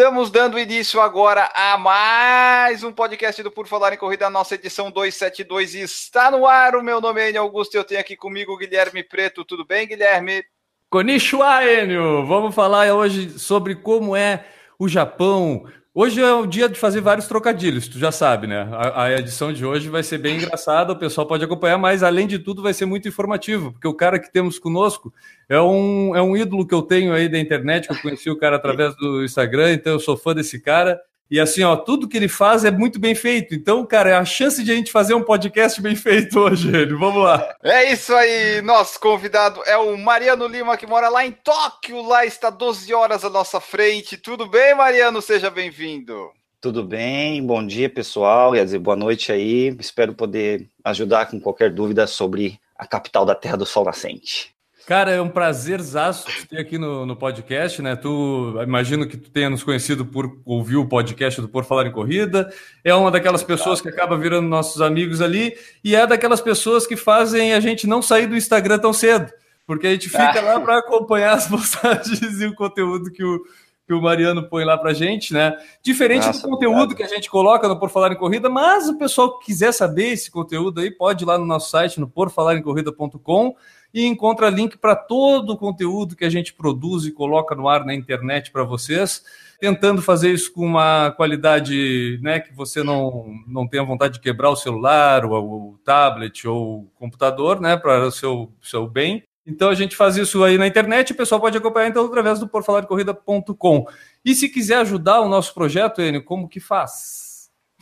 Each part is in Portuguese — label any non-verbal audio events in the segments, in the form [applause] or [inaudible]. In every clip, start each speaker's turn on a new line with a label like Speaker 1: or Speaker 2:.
Speaker 1: Estamos dando início agora a mais um podcast do Por Falar em Corrida, nossa edição 272 está no ar. O meu nome é Enio Augusto e eu tenho aqui comigo o Guilherme Preto. Tudo bem, Guilherme?
Speaker 2: Konnichiwa, Enio! Vamos falar hoje sobre como é o Japão. Hoje é o dia de fazer vários trocadilhos, tu já sabe, né? A, a edição de hoje vai ser bem engraçada, o pessoal pode acompanhar, mas além de tudo vai ser muito informativo, porque o cara que temos conosco é um, é um ídolo que eu tenho aí da internet, que eu conheci o cara através do Instagram, então eu sou fã desse cara. E assim, ó, tudo que ele faz é muito bem feito. Então, cara, é a chance de a gente fazer um podcast bem feito hoje, [laughs] ele. Vamos lá.
Speaker 1: É isso aí. Nosso convidado é o Mariano Lima, que mora lá em Tóquio. Lá está 12 horas à nossa frente. Tudo bem, Mariano? Seja bem-vindo.
Speaker 3: Tudo bem, bom dia pessoal, quer dizer, boa noite aí. Espero poder ajudar com qualquer dúvida sobre a capital da Terra do Sol Nascente.
Speaker 2: Cara, é um prazerzaço te ter aqui no, no podcast, né? Tu imagino que tu tenha nos conhecido por ouvir o podcast do Por Falar em Corrida. É uma daquelas pessoas que acaba virando nossos amigos ali e é daquelas pessoas que fazem a gente não sair do Instagram tão cedo, porque a gente fica lá para acompanhar as [laughs] postagens e o conteúdo que o, que o Mariano põe lá pra gente, né? Diferente
Speaker 3: Nossa,
Speaker 2: do conteúdo
Speaker 3: obrigado.
Speaker 2: que a gente coloca no Por Falar em Corrida, mas o pessoal que quiser saber esse conteúdo aí pode ir lá no nosso site, no porfalarencorrida.com e encontra link para todo o conteúdo que a gente produz e coloca no ar na internet para vocês, tentando fazer isso com uma qualidade né, que você não, não tenha vontade de quebrar o celular, ou o tablet ou o computador, né, para o seu, seu bem. Então a gente faz isso aí na internet, o pessoal pode acompanhar então através do porfalarcorrida.com. E se quiser ajudar o nosso projeto, Enio, como que faz?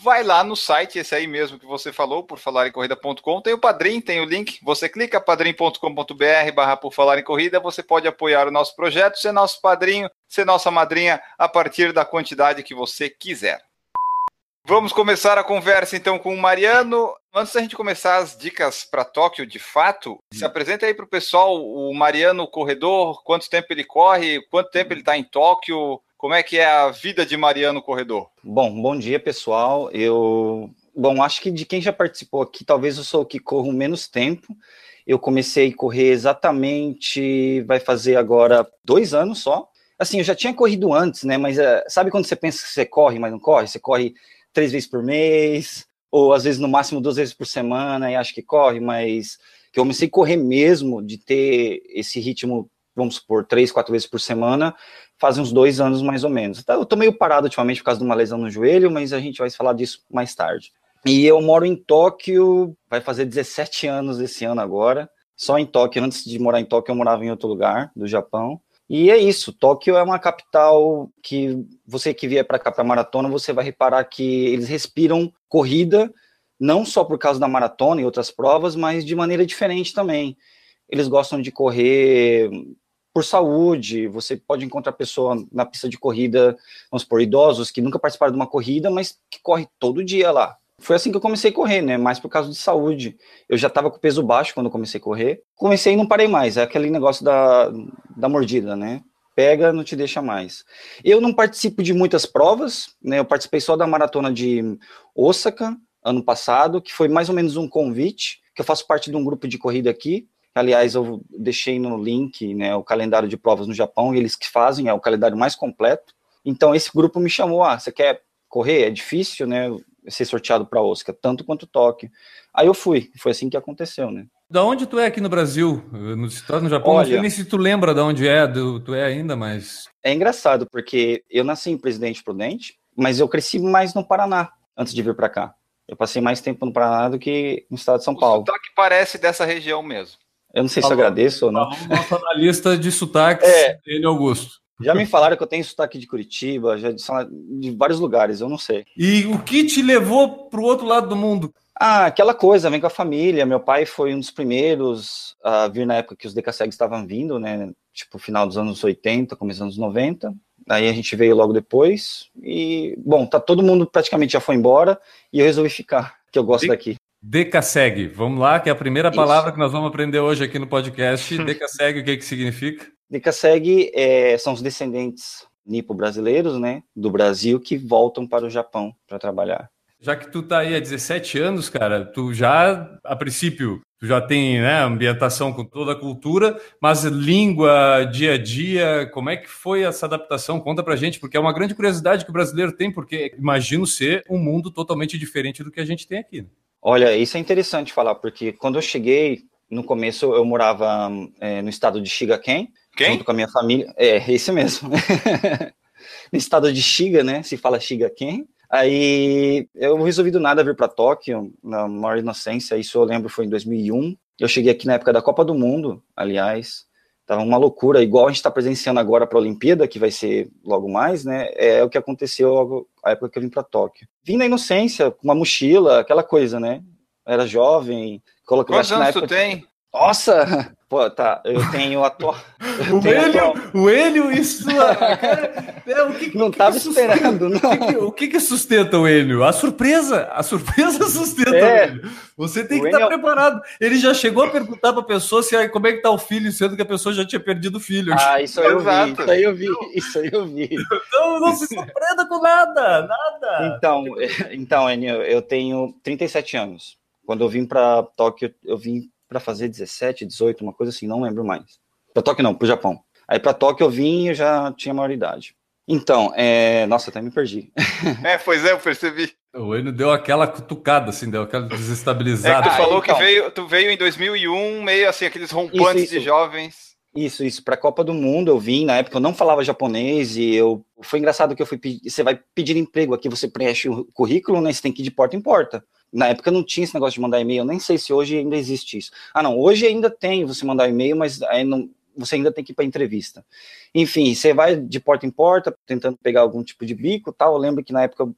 Speaker 1: vai lá no site, esse aí mesmo que você falou, por falar em corrida.com, tem o Padrim, tem o link, você clica padrim.com.br barra por falar em corrida, você pode apoiar o nosso projeto, ser nosso padrinho, ser nossa madrinha, a partir da quantidade que você quiser. Vamos começar a conversa então com o Mariano. Antes da gente começar as dicas para Tóquio, de fato, se apresenta aí para o pessoal. O Mariano Corredor, quanto tempo ele corre, quanto tempo ele está em Tóquio, como é que é a vida de Mariano Corredor?
Speaker 3: Bom, bom dia pessoal. Eu, bom, acho que de quem já participou aqui, talvez eu sou o que corro menos tempo. Eu comecei a correr exatamente, vai fazer agora dois anos só. Assim, eu já tinha corrido antes, né? Mas eh, sabe quando você pensa que você corre, mas não corre? Você corre três vezes por mês, ou às vezes no máximo duas vezes por semana, e acho que corre, mas que eu comecei a correr mesmo, de ter esse ritmo, vamos supor, três, quatro vezes por semana, faz uns dois anos mais ou menos. Então, eu tô meio parado ultimamente por causa de uma lesão no joelho, mas a gente vai falar disso mais tarde. E eu moro em Tóquio, vai fazer 17 anos esse ano agora, só em Tóquio. Antes de morar em Tóquio, eu morava em outro lugar do Japão. E é isso, Tóquio é uma capital que você que vier para cá para maratona, você vai reparar que eles respiram corrida, não só por causa da maratona e outras provas, mas de maneira diferente também. Eles gostam de correr por saúde, você pode encontrar pessoa na pista de corrida, vamos por idosos que nunca participaram de uma corrida, mas que corre todo dia lá. Foi assim que eu comecei a correr, né? Mais por causa de saúde. Eu já estava com peso baixo quando comecei a correr. Comecei e não parei mais. É aquele negócio da, da mordida, né? Pega, não te deixa mais. Eu não participo de muitas provas, né? Eu participei só da maratona de Osaka, ano passado, que foi mais ou menos um convite, que eu faço parte de um grupo de corrida aqui. Aliás, eu deixei no link né, o calendário de provas no Japão, e eles que fazem, é o calendário mais completo. Então, esse grupo me chamou, ah, você quer correr? É difícil, né? ser sorteado para Oscar, tanto quanto Tóquio. Aí eu fui, foi assim que aconteceu, né?
Speaker 2: Da onde tu é aqui no Brasil? No, tá no Japão,
Speaker 3: Olha-
Speaker 2: não sei nem se tu lembra de onde é, do, tu é ainda, mas.
Speaker 3: É engraçado, porque eu nasci em Presidente Prudente, mas eu cresci mais no Paraná, antes de vir para cá. Eu passei mais tempo no Paraná do que no estado de São
Speaker 1: O
Speaker 3: Paulo.
Speaker 1: sotaque parece dessa região mesmo.
Speaker 3: Eu não sei se eu
Speaker 2: Falou.
Speaker 3: agradeço ou não.
Speaker 2: Nosso analista de sotaques,
Speaker 3: É.
Speaker 2: ele Augusto.
Speaker 3: Já me falaram que eu tenho sotaque de Curitiba, já de, de vários lugares, eu não sei.
Speaker 2: E o que te levou pro outro lado do mundo?
Speaker 3: Ah, aquela coisa, vem com a família. Meu pai foi um dos primeiros a vir na época que os Decassegs estavam vindo, né? Tipo, final dos anos 80, começo dos anos 90. Aí a gente veio logo depois. E, bom, tá todo mundo praticamente já foi embora e eu resolvi ficar, que eu gosto daqui.
Speaker 2: Decaseg. Vamos lá, que é a primeira palavra Isso. que nós vamos aprender hoje aqui no podcast. [laughs] Decaseg, o que, que significa?
Speaker 3: Decaseg é, são os descendentes nipo-brasileiros, né, do Brasil, que voltam para o Japão para trabalhar.
Speaker 2: Já que tu tá aí há 17 anos, cara, tu já, a princípio, tu já tem né, ambientação com toda a cultura, mas língua, dia a dia, como é que foi essa adaptação? Conta pra gente, porque é uma grande curiosidade que o brasileiro tem, porque imagino ser um mundo totalmente diferente do que a gente tem aqui. Né?
Speaker 3: Olha, isso é interessante falar, porque quando eu cheguei, no começo eu morava é, no estado de Shigaken, Quem? junto com a minha família. É, esse mesmo. [laughs] no estado de Shiga, né? Se fala Shigaken. Aí eu resolvi do nada vir para Tóquio, na maior inocência, isso eu lembro foi em 2001. Eu cheguei aqui na época da Copa do Mundo, aliás, tava uma loucura, igual a gente está presenciando agora para a Olimpíada, que vai ser logo mais, né? É o que aconteceu logo a época que eu vim para Tóquio. Vim na inocência, com uma mochila, aquela coisa, né? Era jovem,
Speaker 1: coloquei Quantos anos tu tem?
Speaker 3: Nossa! Pô, tá, eu tenho atual. [laughs]
Speaker 2: o Hélio, o Hélio, isso.
Speaker 3: é, o que, não estava esperando, não.
Speaker 2: O que, o que, que, sustenta o Hélio? A surpresa. A surpresa [laughs] sustenta é. o Hélio. Você tem que estar tá preparado. Ele já chegou a perguntar para a pessoa se, como é que tá o filho, sendo que a pessoa já tinha perdido o filho.
Speaker 3: Ah, isso eu vi. Isso aí eu vi. Isso aí eu vi.
Speaker 2: Então não se surpreenda com nada, nada.
Speaker 3: Então, [laughs] então Enio, eu tenho 37 anos. Quando eu vim para Tóquio, eu vim para fazer 17, 18, uma coisa assim, não lembro mais. Para Tóquio não, para o Japão. Aí para Tóquio eu vim e eu já tinha maioridade. Então, é... nossa, até me perdi.
Speaker 1: é, pois é, eu percebi.
Speaker 2: O Enio deu aquela cutucada, assim, deu aquela desestabilizada.
Speaker 1: É tu falou então... que veio, tu veio em 2001, meio assim, aqueles rompantes isso, isso. de jovens.
Speaker 3: Isso, isso. Para a Copa do Mundo eu vim, na época eu não falava japonês e eu foi engraçado que eu fui pedir, você vai pedir emprego aqui, você preenche o currículo, né? Você tem que ir de porta em porta. Na época não tinha esse negócio de mandar e-mail, nem sei se hoje ainda existe isso. Ah, não, hoje ainda tem você mandar e-mail, mas aí não, você ainda tem que ir para entrevista. Enfim, você vai de porta em porta, tentando pegar algum tipo de bico tal. Eu lembro que na época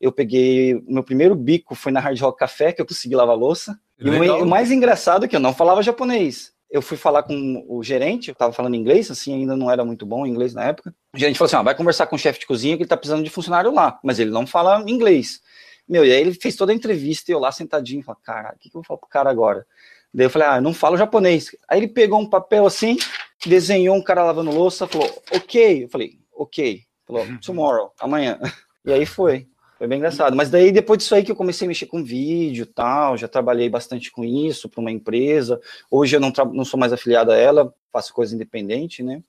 Speaker 3: eu peguei. Meu primeiro bico foi na Hard Rock Café, que eu consegui lavar louça. E o, mais engraçado é que eu não falava japonês eu fui falar com o gerente, eu tava falando inglês, assim, ainda não era muito bom inglês na época. O gerente falou assim: ah, vai conversar com o chefe de cozinha que ele tá precisando de funcionário lá, mas ele não fala inglês. Meu, e aí ele fez toda a entrevista e eu lá sentadinho, falei, cara, o que, que eu vou falar pro cara agora? Daí eu falei, ah, eu não falo japonês. Aí ele pegou um papel assim, desenhou um cara lavando louça, falou, ok. Eu falei, ok. Falou, uhum. tomorrow, amanhã. E aí foi. Foi bem engraçado. Mas daí, depois disso aí que eu comecei a mexer com vídeo e tal, já trabalhei bastante com isso para uma empresa. Hoje eu não, não sou mais afiliado a ela, faço coisa independente, né?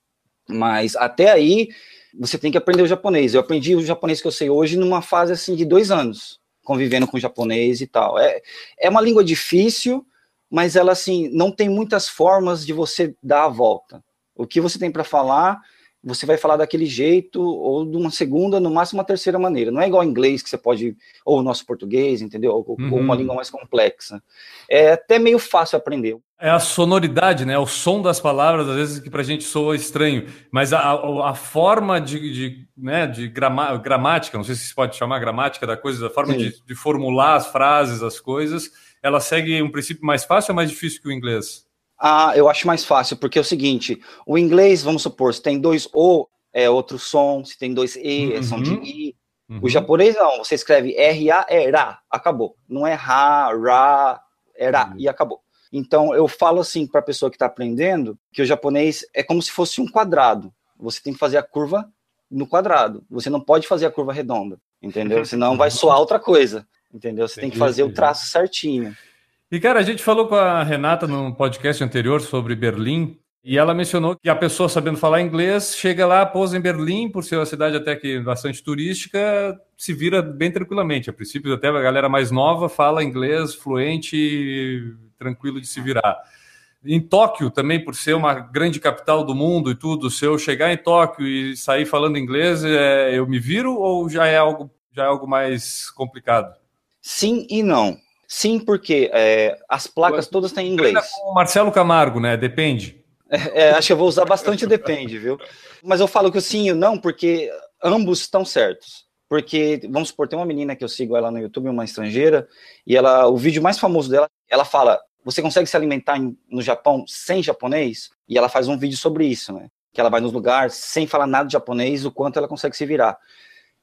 Speaker 3: Mas até aí, você tem que aprender o japonês. Eu aprendi o japonês que eu sei hoje numa fase assim de dois anos, convivendo com japonês e tal. É, é uma língua difícil, mas ela assim não tem muitas formas de você dar a volta. O que você tem para falar você vai falar daquele jeito, ou de uma segunda, no máximo uma terceira maneira. Não é igual inglês, que você pode, ou o nosso português, entendeu? Ou, uhum. ou, uma língua mais complexa. É até meio fácil aprender.
Speaker 2: É a sonoridade, né? O som das palavras, às vezes, que para a gente soa estranho. Mas a, a, a forma de, de, né, de grama, gramática, não sei se se pode chamar gramática da coisa, a forma de, de formular as frases, as coisas, ela segue um princípio mais fácil ou mais difícil que o inglês?
Speaker 3: Ah, eu acho mais fácil, porque é o seguinte: o inglês, vamos supor, se tem dois O, é outro som, se tem dois E, é som de uhum. I. Uhum. O japonês não, você escreve R-A, é Ra, acabou. Não é Ra, Ra, é Ra, uhum. e acabou. Então, eu falo assim para a pessoa que está aprendendo que o japonês é como se fosse um quadrado. Você tem que fazer a curva no quadrado. Você não pode fazer a curva redonda, entendeu? [laughs] Senão vai soar outra coisa, entendeu? Você tem que fazer o traço certinho.
Speaker 2: E, cara, a gente falou com a Renata no podcast anterior sobre Berlim, e ela mencionou que a pessoa sabendo falar inglês chega lá, pousa em Berlim, por ser uma cidade até que bastante turística, se vira bem tranquilamente. A princípio, até a galera mais nova fala inglês fluente, tranquilo de se virar. Em Tóquio, também, por ser uma grande capital do mundo e tudo, se eu chegar em Tóquio e sair falando inglês, é, eu me viro ou já é algo, já é algo mais complicado?
Speaker 3: Sim e não. Sim, porque é, as placas todas têm inglês.
Speaker 2: O Marcelo Camargo, né? Depende.
Speaker 3: É, é, acho que eu vou usar bastante [laughs] depende, viu? Mas eu falo que o sim e o não, porque ambos estão certos. Porque, vamos supor, tem uma menina que eu sigo ela no YouTube, uma estrangeira, e ela, o vídeo mais famoso dela, ela fala: Você consegue se alimentar em, no Japão sem japonês? E ela faz um vídeo sobre isso, né? Que ela vai nos lugares sem falar nada de japonês, o quanto ela consegue se virar.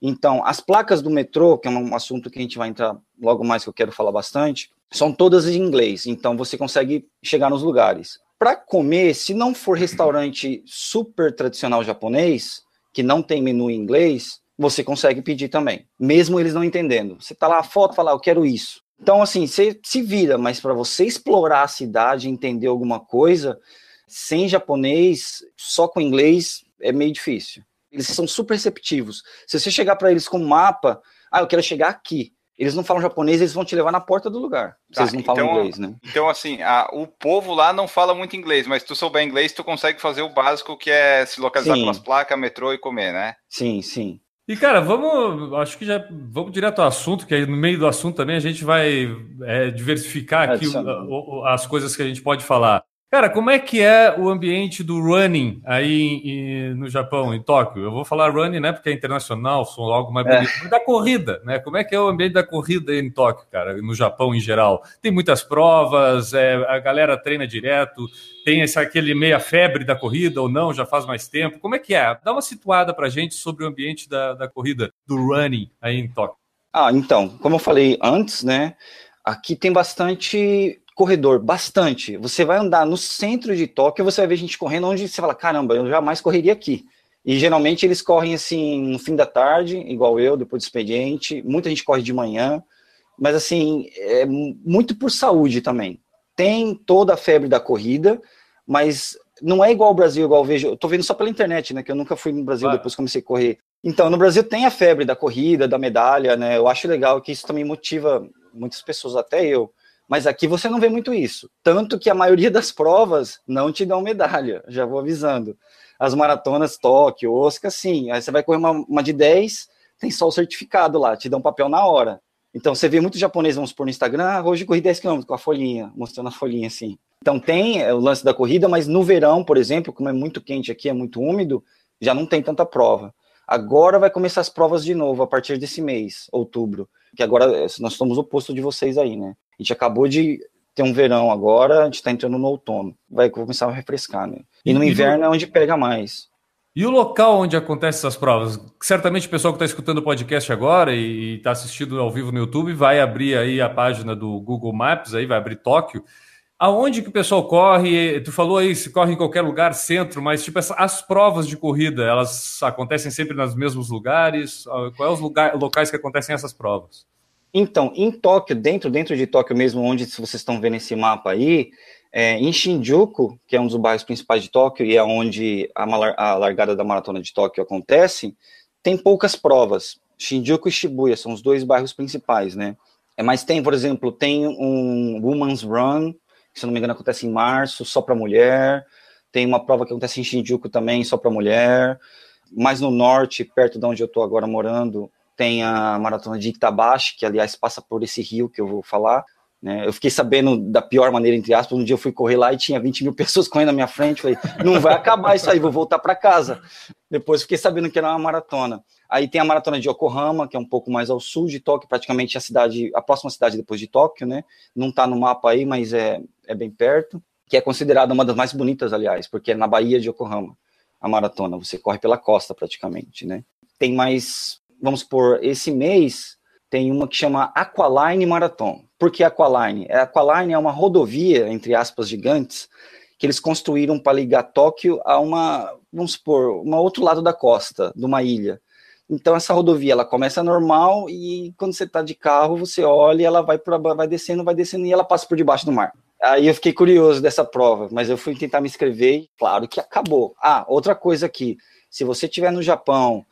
Speaker 3: Então, as placas do metrô, que é um assunto que a gente vai entrar logo mais, que eu quero falar bastante, São todas em inglês, então você consegue chegar nos lugares. Para comer, se não for restaurante super tradicional japonês, que não tem menu em inglês, você consegue pedir também, mesmo eles não entendendo. Você tá lá a foto, fala, ah, eu quero isso. Então, assim, você se vira, mas para você explorar a cidade, entender alguma coisa, sem japonês, só com inglês, é meio difícil. Eles são super receptivos. Se você chegar para eles com um mapa, ah, eu quero chegar aqui. Eles não falam japonês, eles vão te levar na porta do lugar. Tá, Vocês não então, falam inglês, né?
Speaker 1: Então, assim, a, o povo lá não fala muito inglês, mas se tu souber inglês, tu consegue fazer o básico que é se localizar sim. pelas placas, metrô e comer, né?
Speaker 3: Sim, sim.
Speaker 2: E, cara, vamos. Acho que já vamos direto ao assunto, que aí no meio do assunto também a gente vai é, diversificar aqui o, o, as coisas que a gente pode falar. Cara, como é que é o ambiente do running aí em, no Japão, em Tóquio? Eu vou falar running, né, porque é internacional, sou algo mais bonito. É. Da corrida, né? Como é que é o ambiente da corrida em Tóquio, cara, no Japão em geral? Tem muitas provas, é, a galera treina direto, tem esse, aquele meia febre da corrida ou não, já faz mais tempo. Como é que é? Dá uma situada pra gente sobre o ambiente da, da corrida, do running aí em Tóquio.
Speaker 3: Ah, então, como eu falei antes, né, aqui tem bastante corredor, bastante. Você vai andar no centro de Tóquio, você vai ver gente correndo onde você fala, caramba, eu jamais correria aqui. E geralmente eles correm assim no fim da tarde, igual eu, depois do expediente. Muita gente corre de manhã, mas assim, é muito por saúde também. Tem toda a febre da corrida, mas não é igual ao Brasil, igual eu vejo. Eu tô vendo só pela internet, né? Que eu nunca fui no Brasil claro. depois comecei a correr. Então, no Brasil tem a febre da corrida, da medalha, né? Eu acho legal que isso também motiva muitas pessoas, até eu, mas aqui você não vê muito isso. Tanto que a maioria das provas não te dão medalha, já vou avisando. As maratonas Tóquio, Oscar, sim. Aí você vai correr uma, uma de 10, tem só o certificado lá, te dão papel na hora. Então você vê muito japonês, vamos pôr no Instagram, ah, hoje corri 10 km com a folhinha, mostrando a folhinha assim. Então tem é, o lance da corrida, mas no verão, por exemplo, como é muito quente aqui, é muito úmido, já não tem tanta prova. Agora vai começar as provas de novo a partir desse mês, outubro, que agora é, nós o oposto de vocês aí, né? A gente acabou de ter um verão agora, a gente está entrando no outono. Vai começar a refrescar, né? E no inverno é onde pega mais.
Speaker 2: E o local onde acontecem essas provas? Certamente o pessoal que está escutando o podcast agora e está assistindo ao vivo no YouTube vai abrir aí a página do Google Maps, aí vai abrir Tóquio. Aonde que o pessoal corre? Tu falou aí, se corre em qualquer lugar, centro, mas tipo as provas de corrida, elas acontecem sempre nos mesmos lugares? Quais os lugar, locais que acontecem essas provas?
Speaker 3: Então, em Tóquio, dentro, dentro de Tóquio mesmo, onde vocês estão vendo esse mapa aí, é, em Shinjuku, que é um dos bairros principais de Tóquio e é onde a, a largada da maratona de Tóquio acontece, tem poucas provas. Shinjuku e Shibuya são os dois bairros principais, né? É, mas tem, por exemplo, tem um Women's Run, que se não me engano acontece em março, só para mulher. Tem uma prova que acontece em Shinjuku também, só para mulher. Mais no norte, perto de onde eu estou agora morando, tem a maratona de Itabashi, que aliás passa por esse rio que eu vou falar. Né? Eu fiquei sabendo da pior maneira, entre aspas, um dia eu fui correr lá e tinha 20 mil [laughs] pessoas correndo na minha frente. Falei, não vai acabar isso aí, vou voltar para casa. Depois fiquei sabendo que era uma maratona. Aí tem a maratona de Yokohama, que é um pouco mais ao sul de Tóquio, praticamente a cidade, a próxima cidade depois de Tóquio, né? Não está no mapa aí, mas é, é bem perto. Que é considerada uma das mais bonitas, aliás, porque é na Baía de Yokohama, a maratona. Você corre pela costa praticamente, né? Tem mais vamos por esse mês tem uma que chama Aqualine Marathon. Por que Aqualine? A Aqualine é uma rodovia, entre aspas, gigantes, que eles construíram para ligar Tóquio a uma, vamos supor, um outro lado da costa, de uma ilha. Então essa rodovia ela começa normal e quando você está de carro você olha e ela vai para vai descendo, vai descendo e ela passa por debaixo do mar. Aí eu fiquei curioso dessa prova, mas eu fui tentar me inscrever e claro que acabou. Ah, outra coisa aqui, se você estiver no Japão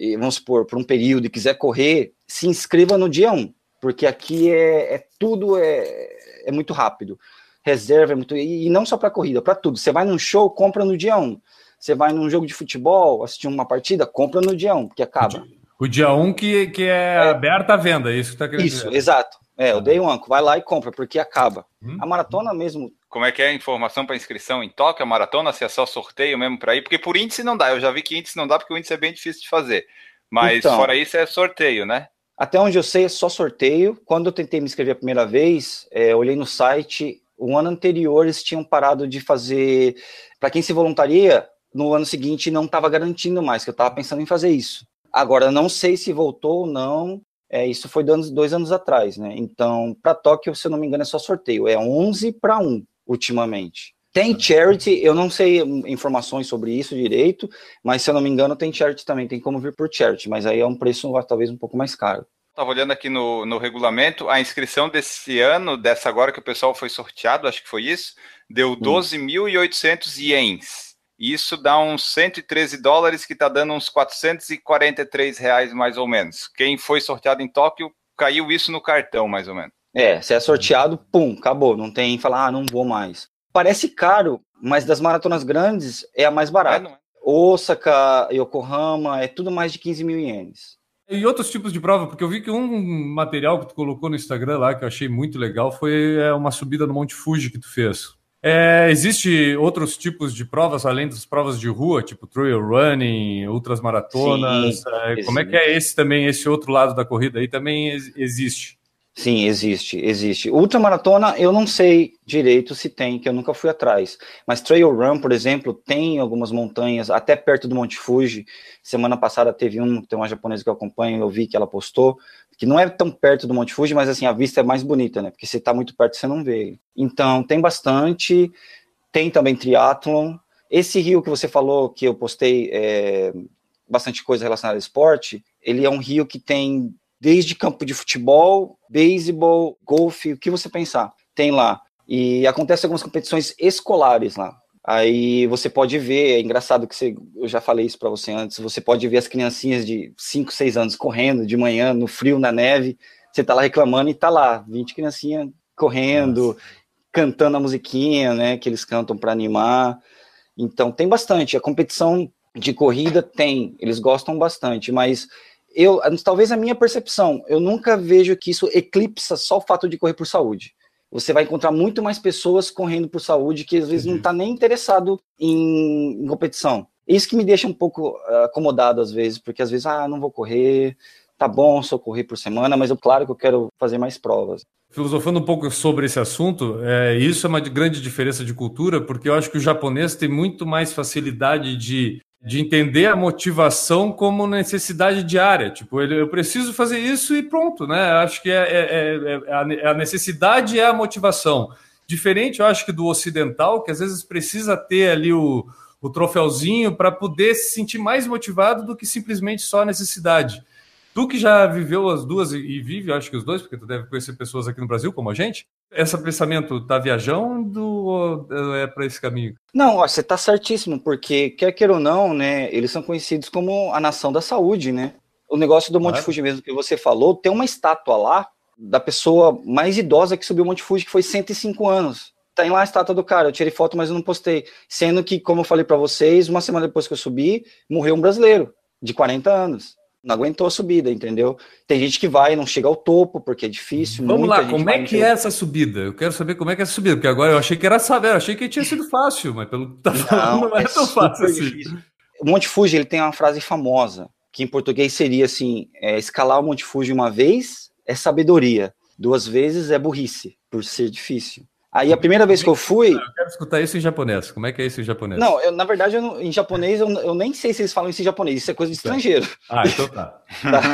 Speaker 3: e, vamos supor, por um período e quiser correr, se inscreva no dia 1, porque aqui é, é tudo é, é muito rápido. Reserva é muito. E, e não só para corrida, para tudo. Você vai num show, compra no dia 1. Você vai num jogo de futebol, assistir uma partida, compra no dia 1, porque acaba.
Speaker 2: O dia 1 que, que é, é aberta a venda, é isso que está querendo
Speaker 3: Isso, dizer. exato. É, o Day One, vai lá e compra, porque acaba. Hum. A maratona mesmo.
Speaker 1: Como é que é a informação para inscrição em Tóquio, a maratona, se é só sorteio mesmo para ir? Porque por índice não dá, eu já vi que índice não dá, porque o índice é bem difícil de fazer. Mas então, fora isso é sorteio, né?
Speaker 3: Até onde eu sei é só sorteio. Quando eu tentei me inscrever a primeira vez, é, olhei no site, o ano anterior eles tinham parado de fazer. Para quem se voluntaria, no ano seguinte não estava garantindo mais, que eu estava pensando em fazer isso. Agora, não sei se voltou ou não, É, isso foi dois, dois anos atrás, né? Então, para Tóquio, se eu não me engano, é só sorteio. É 11 para 1 ultimamente. Tem charity, eu não sei informações sobre isso direito, mas se eu não me engano, tem charity também, tem como vir por charity, mas aí é um preço talvez um pouco mais caro.
Speaker 1: Estava olhando aqui no, no regulamento, a inscrição desse ano, dessa agora que o pessoal foi sorteado, acho que foi isso, deu 12.800 hum. ienes. Isso dá uns 113 dólares, que está dando uns 443 reais mais ou menos. Quem foi sorteado em Tóquio, caiu isso no cartão, mais ou menos.
Speaker 3: É, se é sorteado, pum, acabou. Não tem falar, ah, não vou mais. Parece caro, mas das maratonas grandes é a mais barata. É, é? Osaka, Yokohama, é tudo mais de 15 mil ienes.
Speaker 2: E outros tipos de prova, porque eu vi que um material que tu colocou no Instagram lá, que eu achei muito legal, foi é, uma subida no Monte Fuji que tu fez. É, existe outros tipos de provas, além das provas de rua, tipo trail running, outras maratonas. É, como é que é esse também, esse outro lado da corrida aí também existe?
Speaker 3: Sim, existe, existe. Ultramaratona, eu não sei direito se tem, que eu nunca fui atrás. Mas Trail Run, por exemplo, tem algumas montanhas, até perto do Monte Fuji. Semana passada teve um, tem uma japonesa que eu acompanho, eu vi que ela postou, que não é tão perto do Monte Fuji, mas assim, a vista é mais bonita, né? Porque se tá muito perto, você não vê. Então, tem bastante. Tem também triatlon. Esse rio que você falou, que eu postei é, bastante coisa relacionada ao esporte, ele é um rio que tem desde campo de futebol, beisebol, golfe, o que você pensar, tem lá. E acontece algumas competições escolares lá. Aí você pode ver, é engraçado que você, eu já falei isso para você antes, você pode ver as criancinhas de 5, 6 anos correndo de manhã, no frio, na neve, você tá lá reclamando e tá lá, 20 criancinhas correndo, Nossa. cantando a musiquinha, né, que eles cantam para animar. Então tem bastante, a competição de corrida tem, eles gostam bastante, mas eu, talvez a minha percepção, eu nunca vejo que isso eclipsa só o fato de correr por saúde. Você vai encontrar muito mais pessoas correndo por saúde que às vezes uhum. não está nem interessado em, em, competição. Isso que me deixa um pouco uh, acomodado às vezes, porque às vezes, ah, não vou correr, tá bom só correr por semana, mas eu claro que eu quero fazer mais provas.
Speaker 2: Filosofando um pouco sobre esse assunto, é, isso é uma grande diferença de cultura, porque eu acho que o japonês tem muito mais facilidade de de entender a motivação como necessidade diária. Tipo, eu preciso fazer isso e pronto, né? Acho que é, é, é, a necessidade é a motivação. Diferente, eu acho que do ocidental, que às vezes precisa ter ali o, o troféuzinho para poder se sentir mais motivado do que simplesmente só a necessidade. Tu que já viveu as duas e vive, acho que os dois, porque tu deve conhecer pessoas aqui no Brasil como a gente, esse pensamento tá viajando ou é para esse caminho?
Speaker 3: Não, ó, você tá certíssimo, porque quer queira ou não, né, eles são conhecidos como a nação da saúde, né? O negócio do Monte Fuji mesmo que você falou, tem uma estátua lá da pessoa mais idosa que subiu o Monte Fuji, que foi 105 anos. Tem lá a estátua do cara, eu tirei foto, mas eu não postei. Sendo que, como eu falei para vocês, uma semana depois que eu subi, morreu um brasileiro de 40 anos não aguentou a subida, entendeu? Tem gente que vai e não chega ao topo porque é difícil.
Speaker 2: Vamos lá, como é que é essa subida? Eu quero saber como é que é essa subida, porque agora eu achei que era saber, achei que tinha sido fácil, mas pelo que tá falando, não, não é, é tão fácil assim. Difícil.
Speaker 3: O Monte Fuji ele tem uma frase famosa, que em português seria assim: é, escalar o Monte Fuji uma vez é sabedoria, duas vezes é burrice, por ser difícil. Aí a primeira vez que eu fui.
Speaker 2: Eu quero escutar isso em japonês. Como é que é isso em japonês?
Speaker 3: Não, eu, na verdade, eu, em japonês, eu, eu, nem sei se eles falam isso em japonês. Isso é coisa de estrangeiro.
Speaker 2: Ah, então tá. [laughs] tá.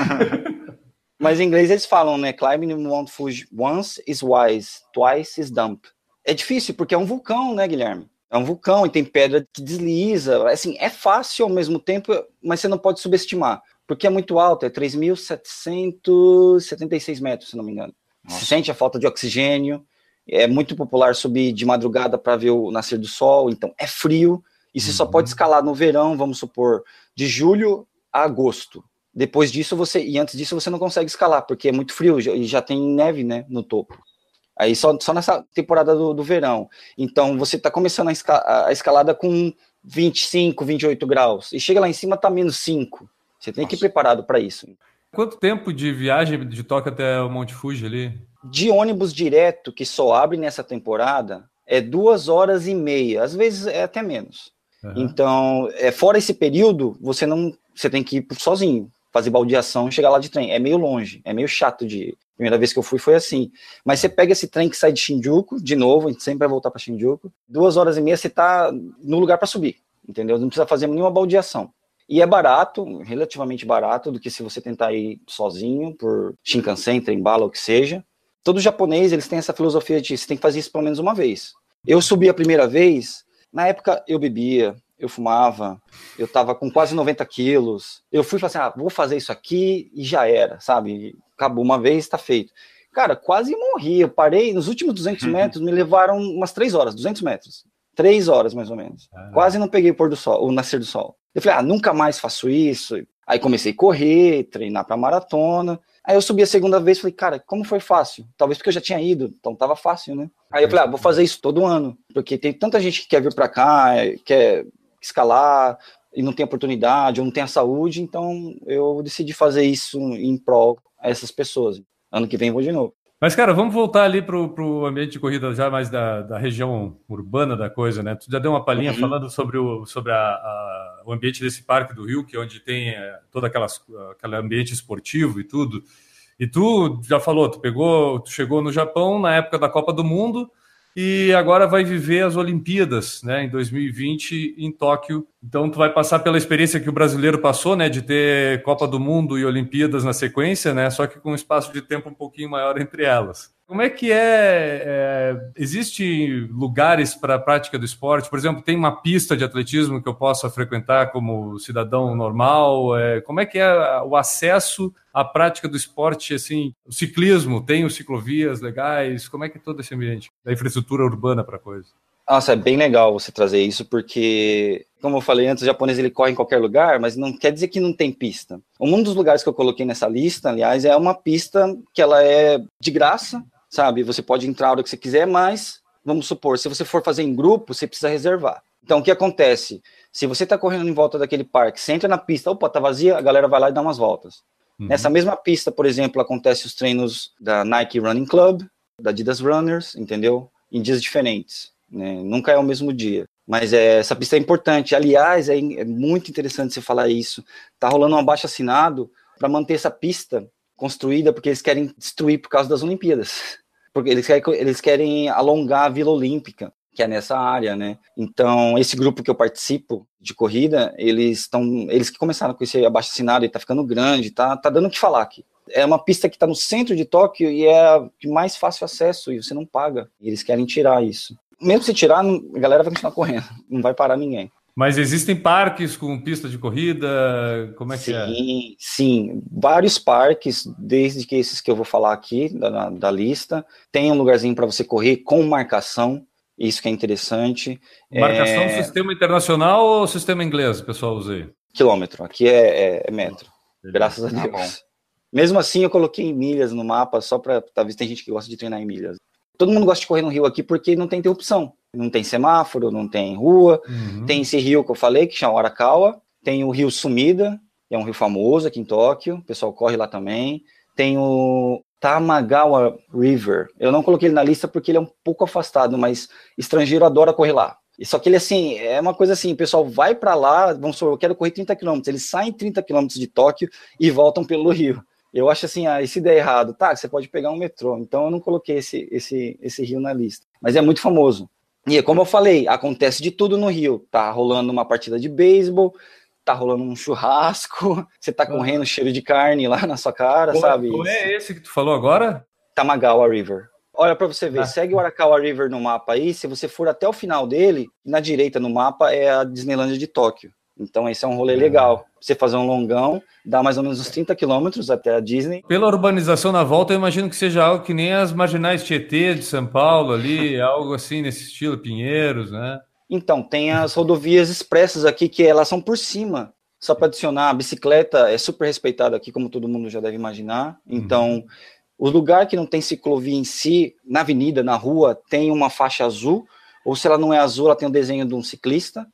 Speaker 3: Mas em inglês eles falam, né? Climbing Mount Fuji once is wise, twice is dumb. É difícil porque é um vulcão, né, Guilherme? É um vulcão e tem pedra que desliza. Assim, é fácil ao mesmo tempo, mas você não pode subestimar. Porque é muito alto, é 3.776 metros, se não me engano. Nossa. Você sente a falta de oxigênio é muito popular subir de madrugada para ver o nascer do sol, então é frio, e você uhum. só pode escalar no verão, vamos supor, de julho a agosto. Depois disso você, e antes disso você não consegue escalar, porque é muito frio e já tem neve, né, no topo. Aí só, só nessa temporada do, do verão. Então você está começando a, esca, a, escalada com 25, 28 graus, e chega lá em cima tá menos 5. Você tem Nossa. que ir preparado para isso.
Speaker 2: Quanto tempo de viagem de toque até o Monte Fuji ali?
Speaker 3: De ônibus direto que só abre nessa temporada é duas horas e meia, às vezes é até menos. Uhum. Então, é, fora esse período, você não, você tem que ir sozinho, fazer baldeação e chegar lá de trem. É meio longe, é meio chato de ir. Primeira vez que eu fui foi assim. Mas você pega esse trem que sai de Shinjuku, de novo, a gente sempre vai voltar para Shinjuku. Duas horas e meia você tá no lugar para subir, entendeu? Não precisa fazer nenhuma baldeação. E é barato, relativamente barato, do que se você tentar ir sozinho, por Shinkansen, trem bala, o que seja. Todo japonês, eles têm essa filosofia de você tem que fazer isso pelo menos uma vez. Eu subi a primeira vez, na época eu bebia, eu fumava, eu tava com quase 90 quilos. Eu fui e falei assim, ah, vou fazer isso aqui e já era, sabe? Acabou uma vez, tá feito. Cara, quase morri. Eu parei, nos últimos 200 uhum. metros, me levaram umas 3 horas, 200 metros. 3 horas, mais ou menos. Ah. Quase não peguei o pôr do sol, o nascer do sol. Eu falei, ah, nunca mais faço isso. Aí comecei a correr, treinar para maratona. Aí eu subi a segunda vez, falei, cara, como foi fácil? Talvez porque eu já tinha ido, então tava fácil, né? Aí eu falei, ah, vou fazer isso todo ano, porque tem tanta gente que quer vir para cá, quer escalar e não tem oportunidade, ou não tem a saúde, então eu decidi fazer isso em prol a essas pessoas. Ano que vem vou de novo.
Speaker 2: Mas, cara, vamos voltar ali para o ambiente de corrida já mais da, da, região urbana da coisa, né? Tu já deu uma palhinha uhum. falando sobre, o, sobre a, a, o ambiente desse parque do Rio, que é onde tem é, todo aquelas, aquele ambiente esportivo e tudo. E tu já falou, tu pegou, tu chegou no Japão na época da Copa do Mundo, e agora vai viver as Olimpíadas, né, em 2020 em Tóquio. Então tu vai passar pela experiência que o brasileiro passou, né, de ter Copa do Mundo e Olimpíadas na sequência, né, só que com um espaço de tempo um pouquinho maior entre elas. Como é que é? é Existem lugares para a prática do esporte? Por exemplo, tem uma pista de atletismo que eu possa frequentar como cidadão normal? É, como é que é o acesso à prática do esporte? Assim, o ciclismo tem os ciclovias legais? Como é que é todo esse ambiente da infraestrutura urbana para coisa?
Speaker 3: Nossa, é bem legal você trazer isso, porque, como eu falei antes, o japonês ele corre em qualquer lugar, mas não quer dizer que não tem pista. Um dos lugares que eu coloquei nessa lista, aliás, é uma pista que ela é de graça, sabe? Você pode entrar a hora que você quiser, mas vamos supor, se você for fazer em grupo, você precisa reservar. Então, o que acontece? Se você está correndo em volta daquele parque, você entra na pista, opa, tá vazia, a galera vai lá e dá umas voltas. Uhum. Nessa mesma pista, por exemplo, acontece os treinos da Nike Running Club, da Adidas Runners, entendeu? Em dias diferentes, né? Nunca é o mesmo dia. Mas é, essa pista é importante. Aliás, é, é muito interessante você falar isso. Tá rolando um abaixo assinado para manter essa pista construída porque eles querem destruir por causa das Olimpíadas. Porque eles querem, eles querem alongar a Vila Olímpica, que é nessa área, né? Então, esse grupo que eu participo de corrida, eles estão. Eles que começaram com esse abaixo assinado e tá ficando grande, tá, tá dando o que falar aqui. É uma pista que está no centro de Tóquio e é a de mais fácil acesso e você não paga. Eles querem tirar isso. Mesmo se tirar, a galera vai continuar correndo, não vai parar ninguém.
Speaker 2: Mas existem parques com pista de corrida? Como é que
Speaker 3: sim,
Speaker 2: é?
Speaker 3: Sim, sim. Vários parques, desde que esses que eu vou falar aqui da, da lista. Tem um lugarzinho para você correr com marcação. Isso que é interessante.
Speaker 2: Marcação é... sistema internacional ou sistema inglês, o pessoal aí?
Speaker 3: Quilômetro. Aqui é, é, é metro. Beleza. Graças a tá Deus. Mesmo assim, eu coloquei milhas no mapa, só para. Talvez tem gente que gosta de treinar em milhas. Todo mundo gosta de correr no rio aqui porque não tem interrupção não tem semáforo, não tem rua. Uhum. Tem esse rio que eu falei, que chama Arakawa. Tem o rio Sumida, que é um rio famoso aqui em Tóquio. O pessoal corre lá também. Tem o Tamagawa River. Eu não coloquei ele na lista porque ele é um pouco afastado, mas estrangeiro adora correr lá. Só que ele, assim, é uma coisa assim, o pessoal vai para lá, vamos supor, eu quero correr 30 km, eles saem 30 km de Tóquio e voltam pelo rio. Eu acho assim, ah, e se der errado? Tá, você pode pegar um metrô. Então eu não coloquei esse, esse, esse rio na lista. Mas é muito famoso. E como eu falei, acontece de tudo no Rio. Tá rolando uma partida de beisebol, tá rolando um churrasco, [laughs] você tá correndo cheiro de carne lá na sua cara,
Speaker 2: qual,
Speaker 3: sabe?
Speaker 2: Qual é esse que tu falou agora?
Speaker 3: Tamagawa River. Olha para você ver, ah. segue o Arakawa River no mapa aí, se você for até o final dele, na direita no mapa é a Disneylandia de Tóquio. Então esse é um rolê ah. legal. Você fazer um longão, dá mais ou menos uns 30 quilômetros até a Disney.
Speaker 2: Pela urbanização na volta, eu imagino que seja algo que nem as marginais Tietê de São Paulo ali, [laughs] algo assim nesse estilo, Pinheiros, né?
Speaker 3: Então, tem as rodovias expressas aqui que elas são por cima. Só para adicionar, a bicicleta é super respeitada aqui, como todo mundo já deve imaginar. Então, uhum. o lugar que não tem ciclovia em si, na avenida, na rua, tem uma faixa azul, ou se ela não é azul, ela tem o desenho de um ciclista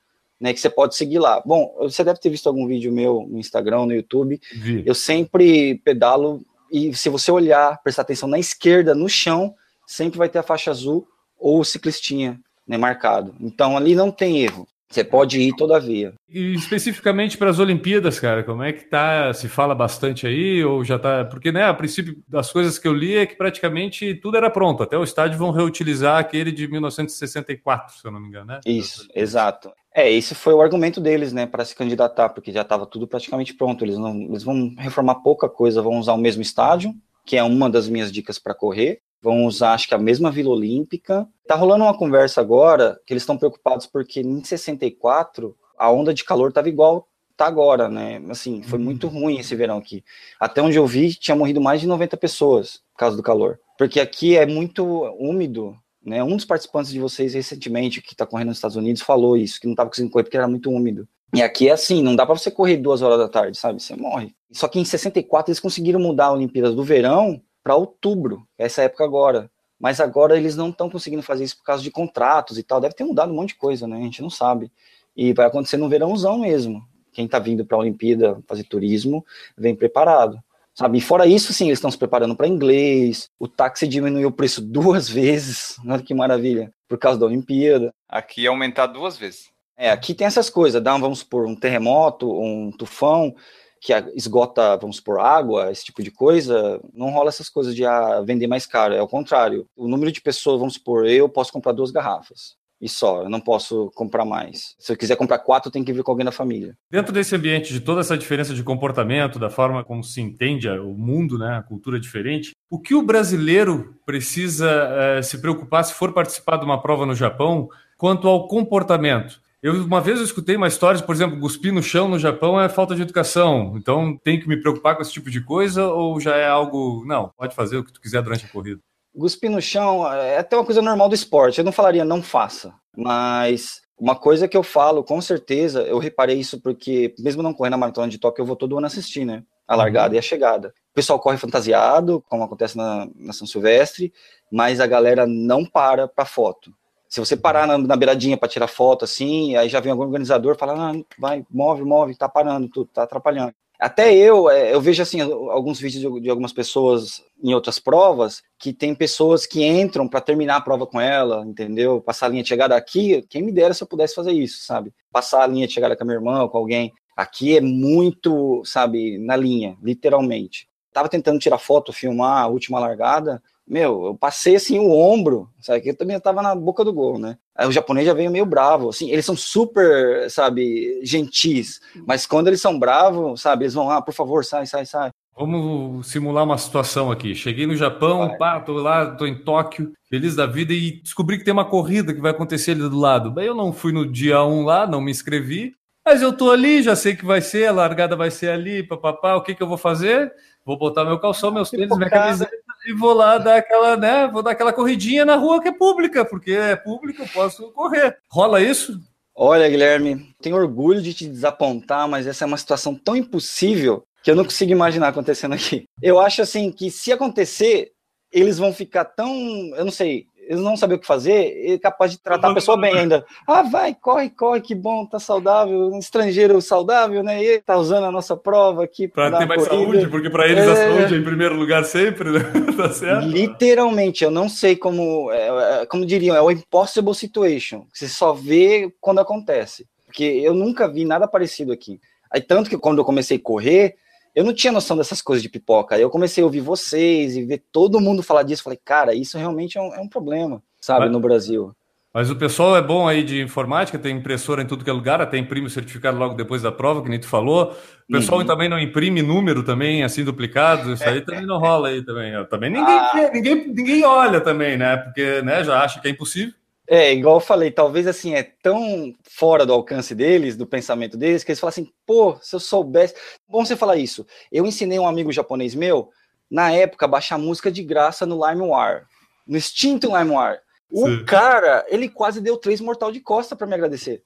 Speaker 3: né, que você pode seguir lá. Bom, você deve ter visto algum vídeo meu no Instagram, no YouTube. Vi. Eu sempre pedalo e se você olhar, prestar atenção na esquerda, no chão, sempre vai ter a faixa azul ou o ciclistinha né, marcado. Então ali não tem erro. Você pode ir todavia.
Speaker 2: E especificamente para as Olimpíadas, cara, como é que tá? Se fala bastante aí ou já tá? Porque, né, a princípio das coisas que eu li é que praticamente tudo era pronto. Até o estádio vão reutilizar aquele de 1964, se eu não me engano, né?
Speaker 3: Isso, exato. É, esse foi o argumento deles, né, para se candidatar, porque já estava tudo praticamente pronto. Eles, não, eles vão reformar pouca coisa, vão usar o mesmo estádio, que é uma das minhas dicas para correr. Vão usar, acho que a mesma Vila Olímpica. Tá rolando uma conversa agora que eles estão preocupados porque em 64 a onda de calor estava igual tá agora, né? Assim, foi uhum. muito ruim esse verão aqui. Até onde eu vi, tinha morrido mais de 90 pessoas por causa do calor. Porque aqui é muito úmido, né? Um dos participantes de vocês recentemente, que está correndo nos Estados Unidos, falou isso, que não estava conseguindo correr porque era muito úmido. E aqui é assim, não dá para você correr duas horas da tarde, sabe? Você morre. Só que em 64 eles conseguiram mudar a Olimpíadas do verão para outubro, essa época agora. Mas agora eles não estão conseguindo fazer isso por causa de contratos e tal. Deve ter mudado um monte de coisa, né? A gente não sabe. E vai acontecer no verãozão mesmo. Quem está vindo para a Olimpíada fazer turismo vem preparado. Sabe? E fora isso, sim, eles estão se preparando para inglês. O táxi diminuiu o preço duas [laughs] vezes. Olha que maravilha. Por causa da Olimpíada.
Speaker 1: Aqui ia aumentar duas vezes.
Speaker 3: É, aqui tem essas coisas. Dá, vamos supor, um terremoto, um tufão que esgota, vamos supor, água, esse tipo de coisa, não rola essas coisas de ah, vender mais caro, é o contrário. O número de pessoas, vamos supor, eu posso comprar duas garrafas e só, eu não posso comprar mais. Se eu quiser comprar quatro, tem que vir com alguém da família.
Speaker 2: Dentro desse ambiente de toda essa diferença de comportamento, da forma como se entende o mundo, né, a cultura diferente, o que o brasileiro precisa é, se preocupar se for participar de uma prova no Japão quanto ao comportamento? Eu uma vez eu escutei uma história, por exemplo, cuspir no chão no Japão é falta de educação. Então tem que me preocupar com esse tipo de coisa ou já é algo, não, pode fazer o que tu quiser durante a corrida?
Speaker 3: Cuspir no chão é até uma coisa normal do esporte. Eu não falaria não faça, mas uma coisa que eu falo, com certeza, eu reparei isso porque, mesmo não correndo a maratona de Tóquio, eu vou todo ano assistir, né? A largada uhum. e a chegada. O pessoal corre fantasiado, como acontece na, na São Silvestre, mas a galera não para para foto. Se você parar na, na beiradinha para tirar foto, assim, aí já vem algum organizador falando, ah, vai, move, move, tá parando, tudo, tá atrapalhando. Até eu, é, eu vejo assim alguns vídeos de, algumas pessoas em outras provas que tem pessoas que entram para terminar a prova com ela, entendeu? Passar a linha de chegada aqui, quem me dera se eu pudesse fazer isso, sabe? Passar a linha de chegada com a minha irmã ou com alguém. Aqui é muito, sabe, na linha, literalmente. Tava tentando tirar foto, filmar a última largada, meu, eu passei assim o ombro, sabe? Que eu também estava na boca do gol, né? Aí o japonês já veio meio bravo, assim, eles são super, sabe, gentis, mas quando eles são bravos, sabe, eles vão, ah, por favor, sai, sai, sai.
Speaker 2: Vamos simular uma situação aqui. Cheguei no Japão, vai. pá, tô lá, tô em Tóquio, feliz da vida e descobri que tem uma corrida que vai acontecer ali do lado. Daí eu não fui no dia 1 lá, não me inscrevi, mas eu tô ali, já sei que vai ser, a largada vai ser ali, papapá, o que que eu vou fazer? Vou botar meu calção, meus tênis, minha camiseta e vou lá dar aquela, né? Vou dar aquela corridinha na rua que é pública, porque é pública, eu posso correr. Rola isso?
Speaker 3: Olha, Guilherme, tenho orgulho de te desapontar, mas essa é uma situação tão impossível que eu não consigo imaginar acontecendo aqui. Eu acho assim que se acontecer, eles vão ficar tão, eu não sei, eles não sabem o que fazer, é capaz de tratar a pessoa bem ainda. Ah, vai, corre, corre, que bom, tá saudável, um estrangeiro saudável, né? E tá usando a nossa prova aqui
Speaker 2: para ter mais corrida. saúde, porque para eles é... a saúde é em primeiro lugar sempre, né? [laughs] tá certo?
Speaker 3: Literalmente, eu não sei como, é, é, como diriam, é o impossible situation. Você só vê quando acontece. Porque eu nunca vi nada parecido aqui. Aí tanto que quando eu comecei a correr, eu não tinha noção dessas coisas de pipoca. Aí eu comecei a ouvir vocês e ver todo mundo falar disso. Falei, cara, isso realmente é um, é um problema, sabe, mas, no Brasil.
Speaker 2: Mas o pessoal é bom aí de informática, tem impressora em tudo que é lugar, até imprime o certificado logo depois da prova, que nem tu falou. O pessoal uhum. também não imprime número também, assim, duplicado. Isso aí também não rola aí também. Também ninguém, ah. ninguém, ninguém olha também, né? Porque né, já acha que é impossível.
Speaker 3: É, igual eu falei, talvez assim, é tão fora do alcance deles, do pensamento deles, que eles falam assim, pô, se eu soubesse. Bom você falar isso. Eu ensinei um amigo japonês meu, na época, baixar música de graça no LimeWire, no extinto LimeWire. O Sim. cara, ele quase deu três mortal de costa para me agradecer.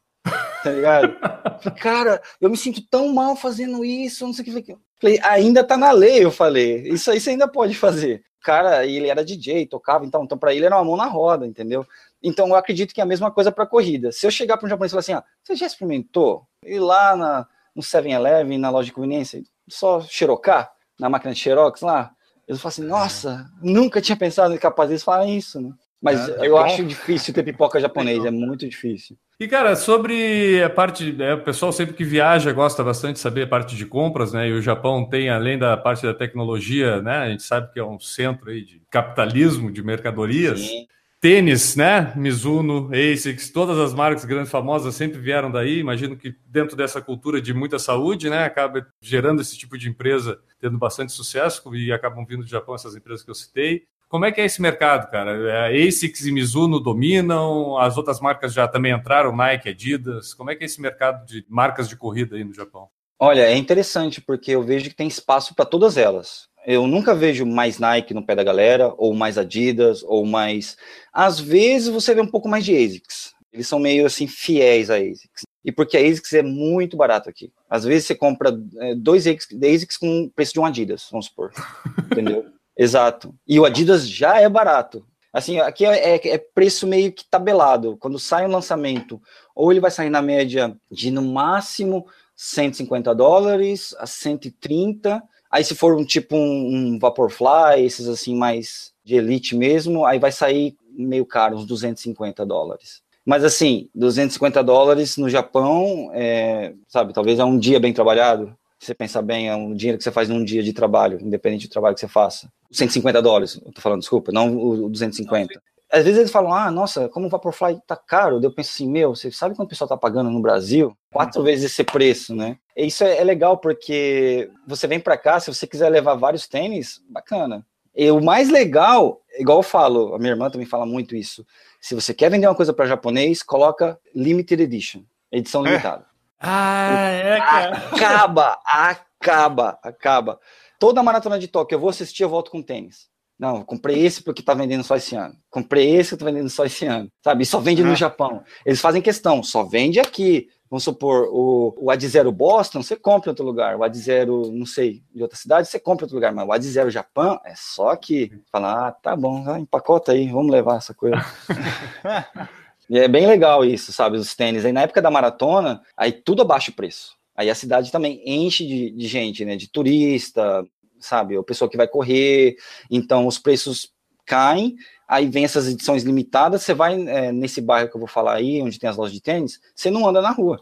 Speaker 3: Tá ligado? [laughs] cara, eu me sinto tão mal fazendo isso, não sei o que. Falei, ainda tá na lei, eu falei. Isso aí você ainda pode fazer. Cara, ele era DJ, tocava, então, então para ele era uma mão na roda, entendeu? Então, eu acredito que é a mesma coisa para corrida. Se eu chegar para um japonês e falar assim, ah, você já experimentou ir lá na, no 7-Eleven, na loja de conveniência, só xerocar, na máquina de xerox lá? Eles falam assim, nossa, nunca tinha pensado em capaz falar isso, né? Mas é, eu bom. acho difícil ter pipoca japonês, é muito difícil.
Speaker 2: E, cara, sobre a parte. Né, o pessoal sempre que viaja gosta bastante de saber a parte de compras, né? E o Japão tem, além da parte da tecnologia, né? A gente sabe que é um centro aí de capitalismo, de mercadorias. Sim tênis, né? Mizuno, ASICS, todas as marcas grandes famosas sempre vieram daí. Imagino que dentro dessa cultura de muita saúde, né, acaba gerando esse tipo de empresa tendo bastante sucesso e acabam vindo do Japão essas empresas que eu citei. Como é que é esse mercado, cara? É, ASICS e Mizuno dominam, as outras marcas já também entraram, Nike, Adidas. Como é que é esse mercado de marcas de corrida aí no Japão?
Speaker 3: Olha, é interessante porque eu vejo que tem espaço para todas elas. Eu nunca vejo mais Nike no pé da galera, ou mais Adidas, ou mais. Às vezes você vê um pouco mais de ASICS. Eles são meio assim fiéis a ASICS. E porque a ASICS é muito barato aqui. Às vezes você compra é, dois ASICS, com o preço de um Adidas, vamos supor. [laughs] Entendeu? Exato. E o Adidas já é barato. Assim, aqui é, é, é, preço meio que tabelado. Quando sai um lançamento, ou ele vai sair na média de no máximo 150 dólares a 130. Aí se for um tipo um, um Vaporfly, esses assim mais de elite mesmo, aí vai sair meio caro, uns 250 dólares. Mas assim, 250 dólares no Japão, é, sabe, talvez é um dia bem trabalhado. Se você pensar bem, é um dinheiro que você faz num dia de trabalho, independente do trabalho que você faça. 150 dólares, eu tô falando, desculpa, não o 250 às vezes eles falam, ah, nossa, como o Vaporfly tá caro. Eu penso assim, meu, você sabe quanto o pessoal tá pagando no Brasil? Quatro vezes esse preço, né? E isso é, é legal porque você vem para cá, se você quiser levar vários tênis, bacana. E o mais legal, igual eu falo, a minha irmã também fala muito isso. Se você quer vender uma coisa para japonês, coloca limited edition, edição é. limitada.
Speaker 2: Ah, é, cara.
Speaker 3: Acaba, acaba, acaba. Toda a maratona de Tóquio eu vou assistir, eu volto com tênis. Não, comprei esse porque tá vendendo só esse ano. Comprei esse que tá vendendo só esse ano. Sabe? E só vende no Japão. Eles fazem questão, só vende aqui. Vamos supor, o, o Ad Zero Boston, você compra em outro lugar. O Ad Zero, não sei, de outra cidade, você compra em outro lugar. Mas o Ad Zero Japão é só aqui. Fala, ah, tá bom, empacota aí, vamos levar essa coisa. [laughs] e é bem legal isso, sabe? Os tênis. Aí na época da maratona, aí tudo abaixa o preço. Aí a cidade também enche de, de gente, né? De turista, sabe? O pessoal que vai correr, então os preços caem, aí vem essas edições limitadas, você vai é, nesse bairro que eu vou falar aí, onde tem as lojas de tênis, você não anda na rua.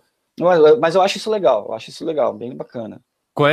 Speaker 3: Mas eu acho isso legal, eu acho isso legal, bem bacana.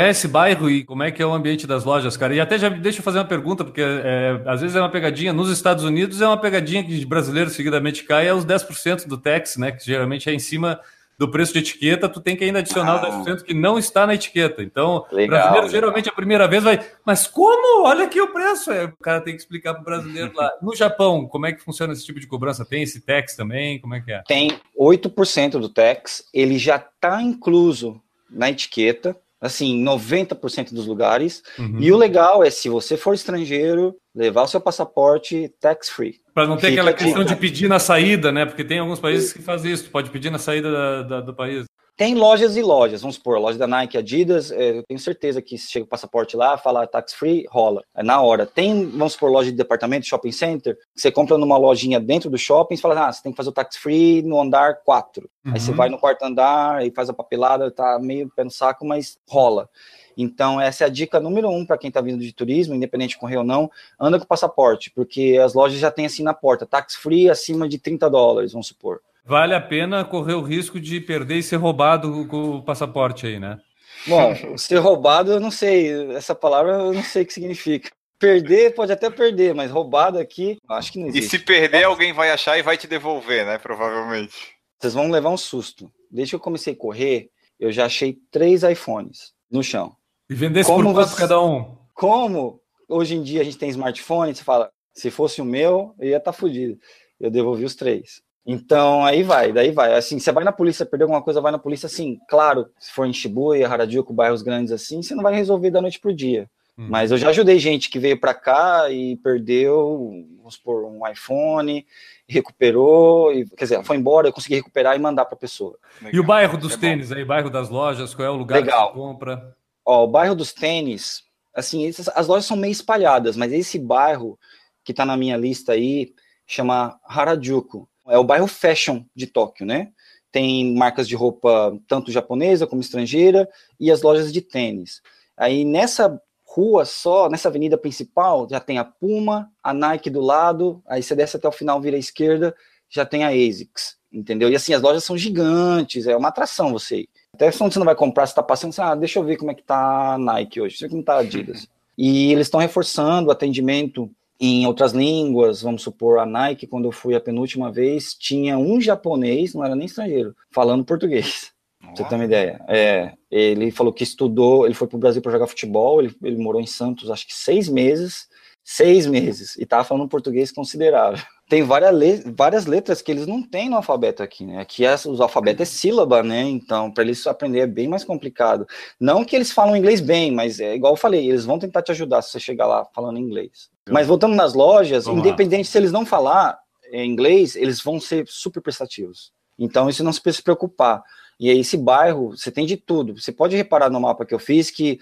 Speaker 2: Esse bairro e como é que é o ambiente das lojas, cara? E até já deixa eu fazer uma pergunta, porque é, às vezes é uma pegadinha. Nos Estados Unidos é uma pegadinha que brasileiro seguidamente cai, é os 10% do tax, né? Que geralmente é em cima do preço de etiqueta, tu tem que ainda adicionar ah, o 10% que não está na etiqueta. Então, o brasileiro legal. geralmente a primeira vez vai, mas como? Olha aqui o preço. É, o cara tem que explicar para o brasileiro lá. [laughs] No Japão, como é que funciona esse tipo de cobrança? Tem esse tax também? Como é que é?
Speaker 3: Tem 8% do tax, ele já está incluso na etiqueta, assim, 90% dos lugares. Uhum. E o legal é, se você for estrangeiro, levar o seu passaporte tax free.
Speaker 2: Para não ter Fica aquela questão de pedir na saída, né? Porque tem alguns países que fazem isso, tu pode pedir na saída da, da, do país.
Speaker 3: Tem lojas e lojas, vamos supor, loja da Nike, Adidas, é, eu tenho certeza que se chega o passaporte lá, fala tax free, rola, é na hora. Tem, vamos supor, loja de departamento, shopping center, você compra numa lojinha dentro do shopping e fala, ah, você tem que fazer o tax free no andar 4. Uhum. Aí você uhum. vai no quarto andar e faz a papelada, tá meio pé no saco, mas rola. Então, essa é a dica número um para quem está vindo de turismo, independente de correr ou não, anda com passaporte, porque as lojas já têm assim na porta, tax free acima de 30 dólares, vamos supor.
Speaker 2: Vale a pena correr o risco de perder e ser roubado com o passaporte aí, né?
Speaker 3: Bom, ser roubado, eu não sei, essa palavra eu não sei o que significa. Perder, pode até perder, mas roubado aqui, acho que não existe.
Speaker 1: E se perder, alguém vai achar e vai te devolver, né? Provavelmente.
Speaker 3: Vocês vão levar um susto. Desde que eu comecei a correr, eu já achei três iPhones no chão.
Speaker 2: E vendesse como por quanto você... cada um?
Speaker 3: Como hoje em dia a gente tem smartphone, você fala, se fosse o meu, eu ia estar tá fudido. Eu devolvi os três. Então, aí vai, daí vai. Assim, você vai na polícia, perdeu alguma coisa, vai na polícia, assim, claro, se for em Shibuya, Harajuku, bairros grandes assim, você não vai resolver da noite pro dia. Hum. Mas eu já ajudei gente que veio para cá e perdeu, vamos supor, um iPhone, recuperou, e, quer dizer, foi embora, eu consegui recuperar e mandar para a pessoa.
Speaker 2: Legal. E o bairro dos é tênis bom. aí, bairro das lojas, qual é o lugar Legal. que você compra?
Speaker 3: Ó, o bairro dos tênis, assim, essas, as lojas são meio espalhadas, mas esse bairro que está na minha lista aí chama Harajuku. É o bairro fashion de Tóquio, né? Tem marcas de roupa tanto japonesa como estrangeira e as lojas de tênis. Aí nessa rua só, nessa avenida principal, já tem a Puma, a Nike do lado, aí você desce até o final, vira à esquerda, já tem a ASICS, entendeu? E assim, as lojas são gigantes, é uma atração você ir. Até quando você não vai comprar, você está passando, você, ah, deixa eu ver como é que tá a Nike hoje, deixa eu ver como tá a Adidas. [laughs] E eles estão reforçando o atendimento em outras línguas, vamos supor, a Nike, quando eu fui a penúltima vez, tinha um japonês, não era nem estrangeiro, falando português. [laughs] Pra você ter uma ideia. É, ele falou que estudou, ele foi para o Brasil para jogar futebol, ele, ele morou em Santos acho que seis meses, seis meses, e tava falando português considerável. Tem várias, le várias letras que eles não têm no alfabeto aqui, né? Aqui é, os alfabetos é sílaba, né? Então, para eles aprender é bem mais complicado. Não que eles falam inglês bem, mas é igual eu falei, eles vão tentar te ajudar se você chegar lá falando inglês. Mas voltando nas lojas, Vamos independente lá. se eles não falar inglês, eles vão ser super prestativos. Então, isso não se precisa se preocupar. E aí, esse bairro, você tem de tudo. Você pode reparar no mapa que eu fiz que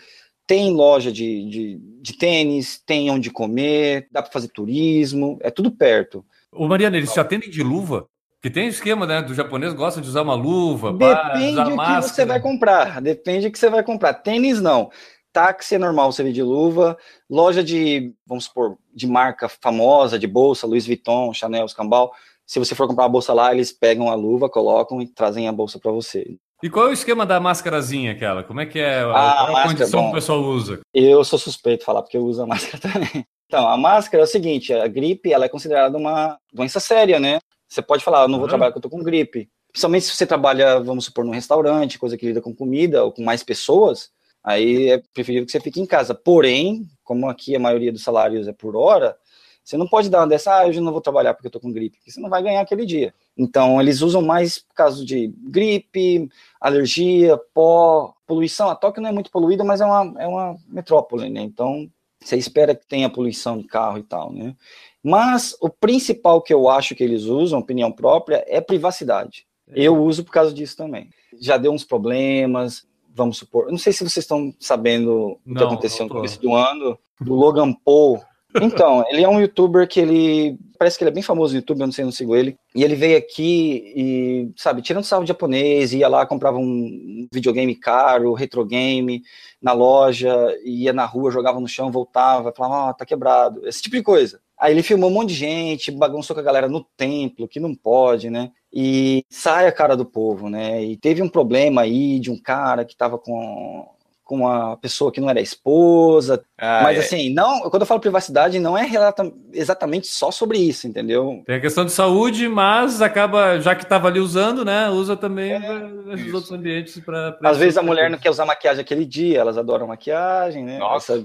Speaker 3: tem loja de, de, de tênis, tem onde comer, dá para fazer turismo, é tudo perto.
Speaker 2: Ô, Mariana, eles te atendem de luva? Que tem esquema, né? Do japonês gosta de usar uma luva,
Speaker 3: Depende do que você vai comprar. Depende do que você vai comprar. Tênis não. Táxi é normal você vir de luva. Loja de, vamos supor, de marca famosa, de bolsa, Louis Vuitton, Chanel, Escambau. Se você for comprar uma bolsa lá, eles pegam a luva, colocam e trazem a bolsa para você.
Speaker 2: E qual é o esquema da máscarazinha aquela? Como é que é a, ah, a, a condição bom, que o pessoal usa?
Speaker 3: Eu sou suspeito de falar porque eu uso a [laughs] máscara também. Então, a máscara é o seguinte, a gripe ela é considerada uma doença séria, né? Você pode falar, eu não vou uhum. trabalhar porque eu tô com gripe. Principalmente se você trabalha, vamos supor, num restaurante, coisa que lida com comida ou com mais pessoas, aí é preferível que você fique em casa. Porém, como aqui a maioria dos salários é por hora, você não pode dar uma dessa, ah, hoje não vou trabalhar porque eu tô com gripe, porque você não vai ganhar aquele dia. Então, eles usam mais por causa de gripe, alergia, pó, poluição. A Tóquio não é muito poluída, mas é uma, é uma metrópole, né? Então, você espera que tenha poluição de carro e tal, né? Mas o principal que eu acho que eles usam, opinião própria, é privacidade. É. Eu uso por causa disso também. Já deu uns problemas, vamos supor. Não sei se vocês estão sabendo o que aconteceu no começo do ano. Do Logan Paul, então, ele é um youtuber que ele. Parece que ele é bem famoso no YouTube, eu não sei, não sigo ele. E ele veio aqui e, sabe, tirando sarro de japonês, ia lá, comprava um videogame caro, retro game, na loja, ia na rua, jogava no chão, voltava, falava, ó, oh, tá quebrado, esse tipo de coisa. Aí ele filmou um monte de gente, bagunçou com a galera no templo, que não pode, né? E sai a cara do povo, né? E teve um problema aí de um cara que tava com com uma pessoa que não era esposa. Ah, mas é. assim, não, quando eu falo privacidade, não é exatamente só sobre isso, entendeu?
Speaker 2: Tem a questão de saúde, mas acaba, já que estava ali usando, né? Usa também é, nos outros ambientes para.
Speaker 3: Às vezes a mulher não quer usar maquiagem aquele dia, elas adoram maquiagem, né?
Speaker 1: Nossa.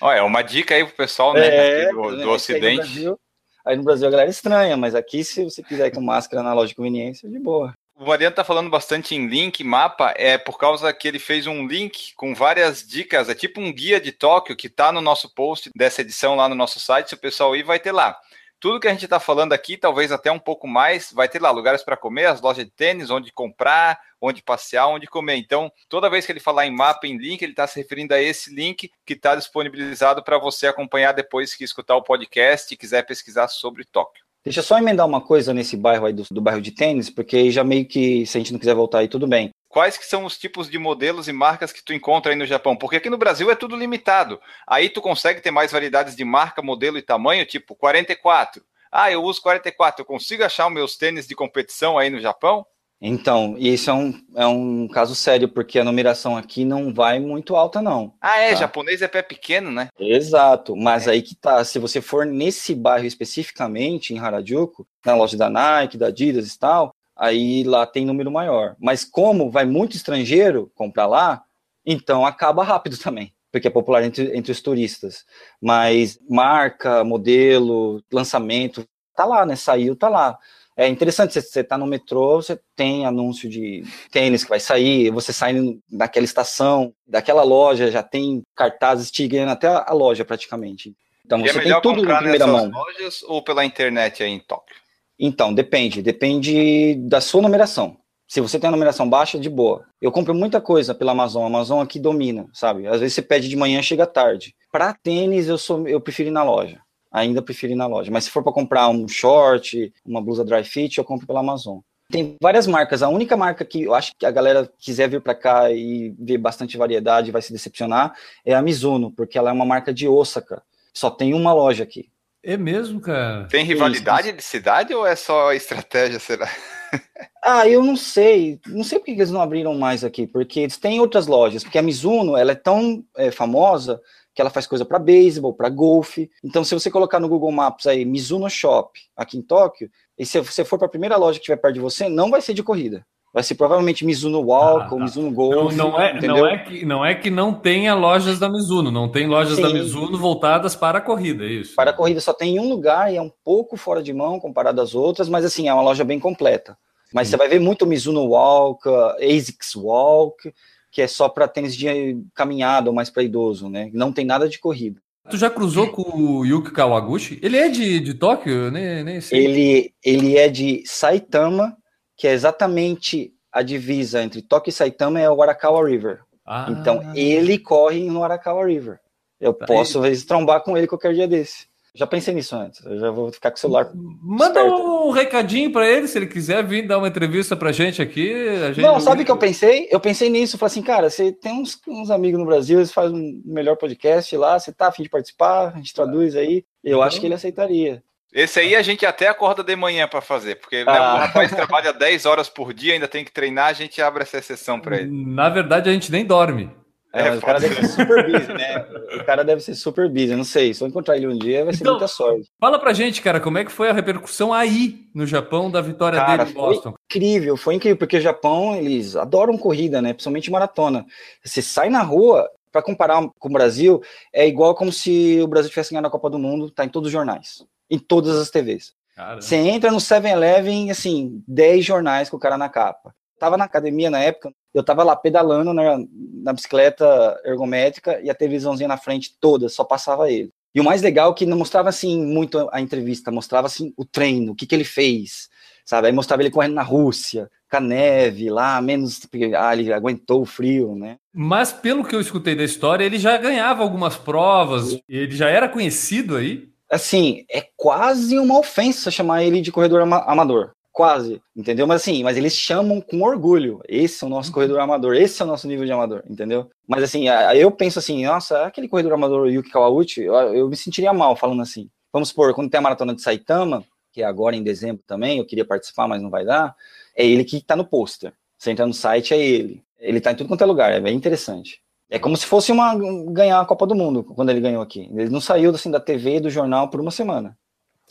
Speaker 1: Olha, é uma dica aí pro pessoal, né? É, do, do Ocidente.
Speaker 3: Aí no, Brasil, aí no Brasil a galera é estranha, mas aqui, se você quiser ir com máscara na loja de conveniência, de boa
Speaker 1: o Mariano está falando bastante em link, mapa, é por causa que ele fez um link com várias dicas, é tipo um guia de Tóquio que está no nosso post dessa edição lá no nosso site, se o pessoal ir vai ter lá. Tudo que a gente está falando aqui, talvez até um pouco mais, vai ter lá lugares para comer, as lojas de tênis, onde comprar, onde passear, onde comer. Então, toda vez que ele falar em mapa, em link, ele está se referindo a esse link que está disponibilizado para você acompanhar depois que escutar o podcast e quiser pesquisar sobre Tóquio.
Speaker 3: Deixa eu só emendar uma coisa nesse bairro aí do, do bairro de tênis, porque aí já meio que, se a gente não quiser voltar aí, tudo bem.
Speaker 1: Quais que são os tipos de modelos e marcas que tu encontra aí no Japão? Porque aqui no Brasil é tudo limitado. Aí tu consegue ter mais variedades de marca, modelo e tamanho, tipo 44. Ah, eu uso 44. Eu consigo achar os meus tênis de competição aí no Japão?
Speaker 3: Então, isso é um, é um caso sério, porque a numeração aqui não vai muito alta, não.
Speaker 1: Ah, é?
Speaker 3: Tá?
Speaker 1: Japonês é pé pequeno, né?
Speaker 3: Exato, mas é. aí que tá. Se você for nesse bairro especificamente, em Harajuku, na loja da Nike, da Adidas e tal, aí lá tem número maior. Mas como vai muito estrangeiro comprar lá, então acaba rápido [laughs] também, porque é popular entre, entre os turistas. Mas marca, modelo, lançamento, tá lá, né? Saiu, tá lá. É interessante, você, você tá no metrô, você tem anúncio de tênis que vai sair, você sai naquela estação, daquela loja, já tem cartazes te até a, loja praticamente. Então
Speaker 1: e
Speaker 3: você
Speaker 1: é tem tudo em primeira mão. lojas ou pela internet aí em Tóquio?
Speaker 3: Então, depende, depende da sua numeração. Se você tem a numeração baixa, de boa. Eu compro muita coisa pela Amazon, a Amazon aqui domina, sabe? Às vezes você pede de manhã, chega tarde. Para tênis, eu sou eu prefiro ir na loja ainda prefiro ir na loja. Mas se for para comprar um short, uma blusa dry fit, eu compro pela Amazon. Tem várias marcas. A única marca que eu acho que a galera quiser vir para cá e ver bastante variedade vai se decepcionar é a Mizuno, porque ela é uma marca de Osaka. Só tem uma loja aqui.
Speaker 2: É mesmo, cara?
Speaker 1: Tem rivalidade de cidade ou é só estratégia, será? [laughs]
Speaker 3: ah, eu não sei. Não sei porque eles não abriram mais aqui, porque eles têm outras lojas. Porque a Mizuno, ela é tão é, famosa que ela faz coisa para beisebol, para golfe. Então, se você colocar no Google Maps aí Mizuno Shop aqui em Tóquio, e se você for para a primeira loja que tiver perto de você, não vai ser de corrida. Vai ser provavelmente Mizuno Walk ah, ou tá. Mizuno Golf.
Speaker 2: Não, não, é, não, é que, não é que não tenha lojas da Mizuno, não tem lojas Sim. da Mizuno voltadas para a corrida, é isso?
Speaker 3: Para a corrida só tem em um lugar e é um pouco fora de mão comparado às outras, mas assim, é uma loja bem completa. Mas Sim. você vai ver muito Mizuno Walk, ASICS Walk, que é só para tênis de caminhada ou mais para idoso, né? Não tem nada de corrida.
Speaker 2: Tu já cruzou com o Yuki Kawaguchi? Ele é de, de Tóquio? Nem, nem sei.
Speaker 3: Ele, ele é de Saitama, que é exatamente a divisa entre Tóquio e Saitama é o Arakawa River. Ah. Então ele corre no Arakawa River. Eu tá posso aí. trombar com ele qualquer dia desse. Já pensei nisso antes. Eu já vou ficar com o celular.
Speaker 2: Manda esperto. um recadinho para ele, se ele quiser vir dar uma entrevista pra gente aqui. Gente
Speaker 3: não, sabe o que eu pensei? Eu pensei nisso. Falei assim, cara, você tem uns, uns amigos no Brasil, eles fazem um melhor podcast lá, você tá afim de participar, a gente traduz aí. Eu então... acho que ele aceitaria.
Speaker 1: Esse aí a gente até acorda de manhã para fazer, porque né, ah. o rapaz trabalha 10 horas por dia, ainda tem que treinar, a gente abre essa exceção para ele.
Speaker 2: Na verdade, a gente nem dorme.
Speaker 3: É, é o cara deve ser super busy, né? O cara deve ser super busy, não sei. Se eu encontrar ele um dia, vai ser então, muita sorte.
Speaker 2: Fala pra gente, cara, como é que foi a repercussão aí no Japão da vitória cara, dele em Boston?
Speaker 3: incrível, foi incrível, porque o Japão, eles adoram corrida, né? Principalmente maratona. Você sai na rua, para comparar com o Brasil, é igual como se o Brasil tivesse ganhado a Copa do Mundo, tá em todos os jornais, em todas as TVs. Caramba. Você entra no 7-Eleven, assim, 10 jornais com o cara na capa. Tava na academia na época, eu tava lá pedalando na, na bicicleta ergométrica e a televisãozinha na frente toda, só passava ele. E o mais legal é que não mostrava assim muito a entrevista, mostrava assim o treino, o que, que ele fez, sabe? Aí mostrava ele correndo na Rússia, com a neve lá, menos ah, ele aguentou o frio, né?
Speaker 2: Mas pelo que eu escutei da história, ele já ganhava algumas provas, ele já era conhecido aí.
Speaker 3: Assim, é quase uma ofensa chamar ele de corredor ama amador. Quase, entendeu? Mas assim, mas eles chamam com orgulho. Esse é o nosso uhum. corredor amador, esse é o nosso nível de amador, entendeu? Mas assim, eu penso assim, nossa, aquele corredor amador Yuki Kawauchi, eu, eu me sentiria mal falando assim. Vamos supor, quando tem a maratona de Saitama, que é agora em dezembro também, eu queria participar, mas não vai dar, é ele que tá no pôster. Você entra no site, é ele. Ele tá em tudo quanto é lugar, é bem interessante. É como se fosse uma ganhar a Copa do Mundo quando ele ganhou aqui. Ele não saiu assim da TV e do jornal por uma semana.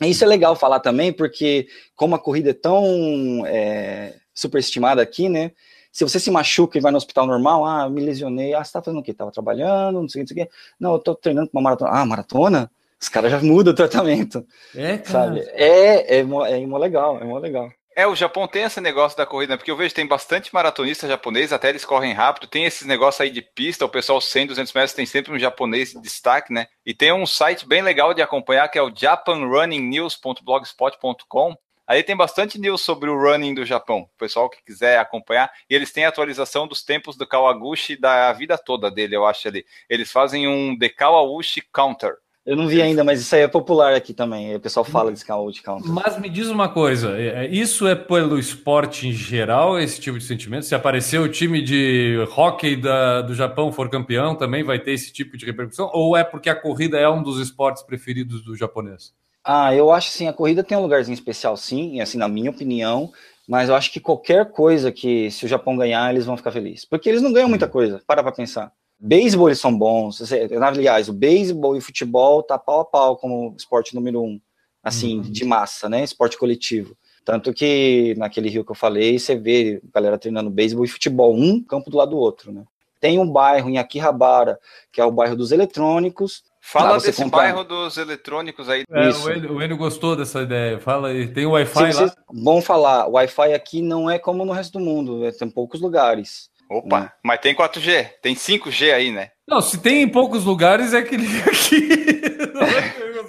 Speaker 3: Isso é legal falar também, porque como a corrida é tão é, superestimada aqui, né? Se você se machuca e vai no hospital normal, ah, me lesionei, ah, você tá fazendo o quê? Tava trabalhando, não sei o que, não sei o quê. Não, eu tô treinando pra uma maratona. Ah, maratona? Os caras já [laughs] mudam o tratamento. É, cara. Sabe? É, é, é, é legal, é mó legal.
Speaker 1: É, o Japão tem esse negócio da corrida, né? porque eu vejo tem bastante maratonista japonês, até eles correm rápido, tem esses negócios aí de pista, o pessoal 100, 200 metros tem sempre um japonês de destaque, né? E tem um site bem legal de acompanhar que é o japanrunningnews.blogspot.com. Aí tem bastante news sobre o running do Japão, o pessoal que quiser acompanhar. E eles têm atualização dos tempos do Kawaguchi da vida toda dele, eu acho ali. Eles fazem um The Kawaguchi Counter.
Speaker 3: Eu não vi ainda, mas isso aí é popular aqui também. O pessoal fala de Scout Counter.
Speaker 2: Mas me diz uma coisa: é, é, isso é pelo esporte em geral, esse tipo de sentimento? Se aparecer o time de hockey da, do Japão for campeão, também vai ter esse tipo de repercussão? Ou é porque a corrida é um dos esportes preferidos do japonês?
Speaker 3: Ah, eu acho assim, a corrida tem um lugarzinho especial, sim, assim, na minha opinião. Mas eu acho que qualquer coisa que, se o Japão ganhar, eles vão ficar felizes. Porque eles não ganham muita coisa, para pra pensar. Beisebol eles são bons. Aliás, o beisebol e o futebol tá pau a pau como esporte número um, assim, uhum. de massa, né? Esporte coletivo. Tanto que naquele rio que eu falei, você vê galera treinando beisebol e futebol, um campo do lado do outro, né? Tem um bairro em Akihabara, que é o bairro dos eletrônicos.
Speaker 1: Fala desse comprar... bairro dos eletrônicos aí.
Speaker 2: É, o, Enio, o Enio gostou dessa ideia. Fala aí, tem Wi-Fi lá?
Speaker 3: Bom falar, o Wi-Fi aqui não é como no resto do mundo, é, tem poucos lugares.
Speaker 1: Opa, né? mas tem 4G, tem 5G aí, né?
Speaker 2: Não, se tem em poucos lugares é que [laughs] aqui.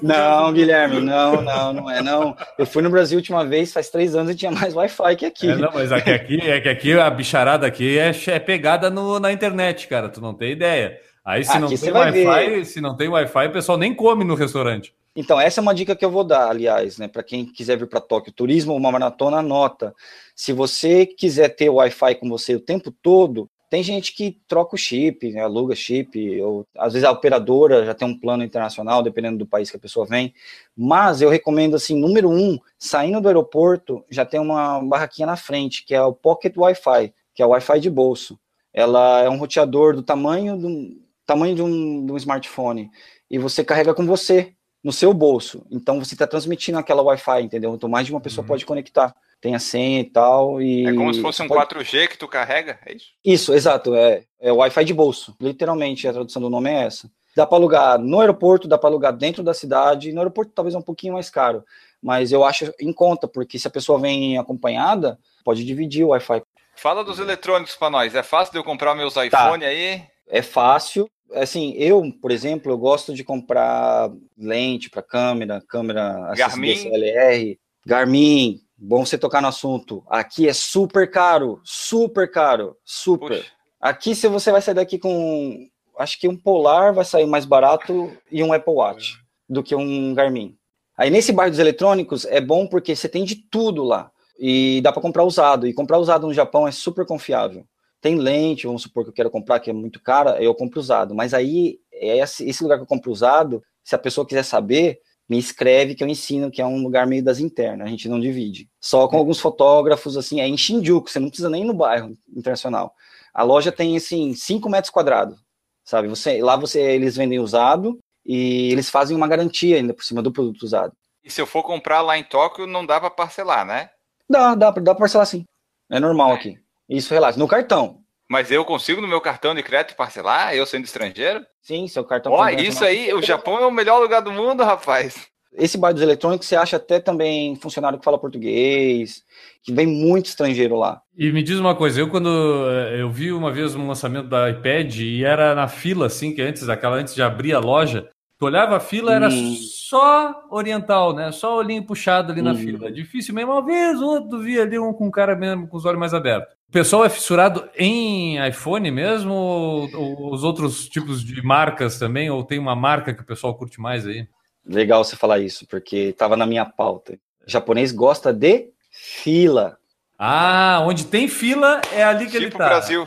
Speaker 3: não, Guilherme, não, não, não é não. Eu fui no Brasil a última vez, faz três anos e tinha mais Wi-Fi que aqui.
Speaker 2: É, não, mas aqui, aqui, é que aqui a bicharada aqui é, é pegada no, na internet, cara. Tu não tem ideia. Aí se aqui não tem Wi-Fi, se não tem Wi-Fi, o pessoal nem come no restaurante.
Speaker 3: Então, essa é uma dica que eu vou dar, aliás, né, para quem quiser vir para Tóquio Turismo, uma maratona, anota. Se você quiser ter Wi-Fi com você o tempo todo, tem gente que troca o chip, né, aluga chip, ou às vezes a operadora já tem um plano internacional, dependendo do país que a pessoa vem. Mas eu recomendo, assim, número um, saindo do aeroporto, já tem uma barraquinha na frente, que é o Pocket Wi-Fi, que é o Wi-Fi de bolso. Ela é um roteador do tamanho do tamanho de um, de um smartphone, e você carrega com você, no seu bolso. Então você está transmitindo aquela Wi-Fi, entendeu? Então mais de uma pessoa uhum. pode conectar. Tem a senha e tal. E
Speaker 1: é como se fosse um pode... 4G que tu carrega, é isso?
Speaker 3: Isso, exato. É, é Wi-Fi de bolso. Literalmente, a tradução do nome é essa. Dá para alugar no aeroporto, dá para alugar dentro da cidade. No aeroporto talvez é um pouquinho mais caro, mas eu acho em conta, porque se a pessoa vem acompanhada, pode dividir o Wi-Fi.
Speaker 1: Fala dos eletrônicos para nós. É fácil de eu comprar meus tá. iPhone tá. aí?
Speaker 3: É fácil assim, eu, por exemplo, eu gosto de comprar lente para câmera, câmera
Speaker 1: Garmin.
Speaker 3: DSLR, Garmin. Bom você tocar no assunto. Aqui é super caro, super caro, super. Puxa. Aqui se você vai sair daqui com, acho que um Polar vai sair mais barato e um Apple Watch do que um Garmin. Aí nesse bairro dos eletrônicos é bom porque você tem de tudo lá e dá para comprar usado. E comprar usado no Japão é super confiável tem lente, vamos supor que eu quero comprar, que é muito cara, eu compro usado. Mas aí, esse lugar que eu compro usado, se a pessoa quiser saber, me escreve que eu ensino, que é um lugar meio das internas, a gente não divide. Só com alguns fotógrafos, assim, é em Shinjuku, você não precisa nem ir no bairro internacional. A loja tem, assim, 5 metros quadrados, sabe? Você, lá você, eles vendem usado e eles fazem uma garantia ainda por cima do produto usado.
Speaker 1: E se eu for comprar lá em Tóquio, não dá para parcelar, né?
Speaker 3: Dá, dá, dá para parcelar sim. É normal é. aqui. Isso relaxa. No cartão.
Speaker 1: Mas eu consigo no meu cartão de crédito parcelar, eu sendo estrangeiro?
Speaker 3: Sim, seu cartão.
Speaker 1: Ó, isso aí, o Japão é o melhor lugar do mundo, rapaz.
Speaker 3: Esse bar dos eletrônicos você acha até também funcionário que fala português, que vem muito estrangeiro lá.
Speaker 2: E me diz uma coisa, eu quando eh, eu vi uma vez um lançamento da iPad e era na fila, assim, que antes, aquela antes de abrir a loja, Tu olhava a fila, era hum. só oriental, né? Só olhinho puxado ali na hum. fila. Difícil mesmo. Uma vez outro via ali um com um cara mesmo com os olhos mais abertos. O pessoal é fissurado em iPhone mesmo? Ou, ou, os outros tipos de marcas também? Ou tem uma marca que o pessoal curte mais aí?
Speaker 3: Legal você falar isso, porque estava na minha pauta. O japonês gosta de fila.
Speaker 2: Ah, onde tem fila é ali que tipo ele tá.
Speaker 1: Brasil.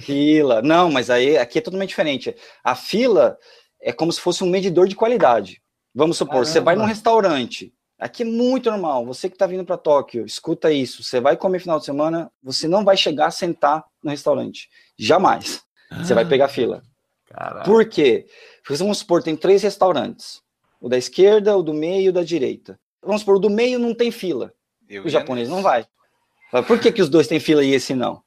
Speaker 3: Fila. Não, mas aí aqui é totalmente diferente. A fila é como se fosse um medidor de qualidade. Vamos supor, Caramba. você vai num restaurante. Aqui é muito normal. Você que está vindo para Tóquio, escuta isso. Você vai comer final de semana, você não vai chegar a sentar no restaurante. Jamais. Você vai pegar fila. Caraca. Por quê? Vamos supor, tem três restaurantes. O da esquerda, o do meio e o da direita. Vamos supor, o do meio não tem fila. Eu o japonês não vai. Por que, que os dois têm fila e esse não?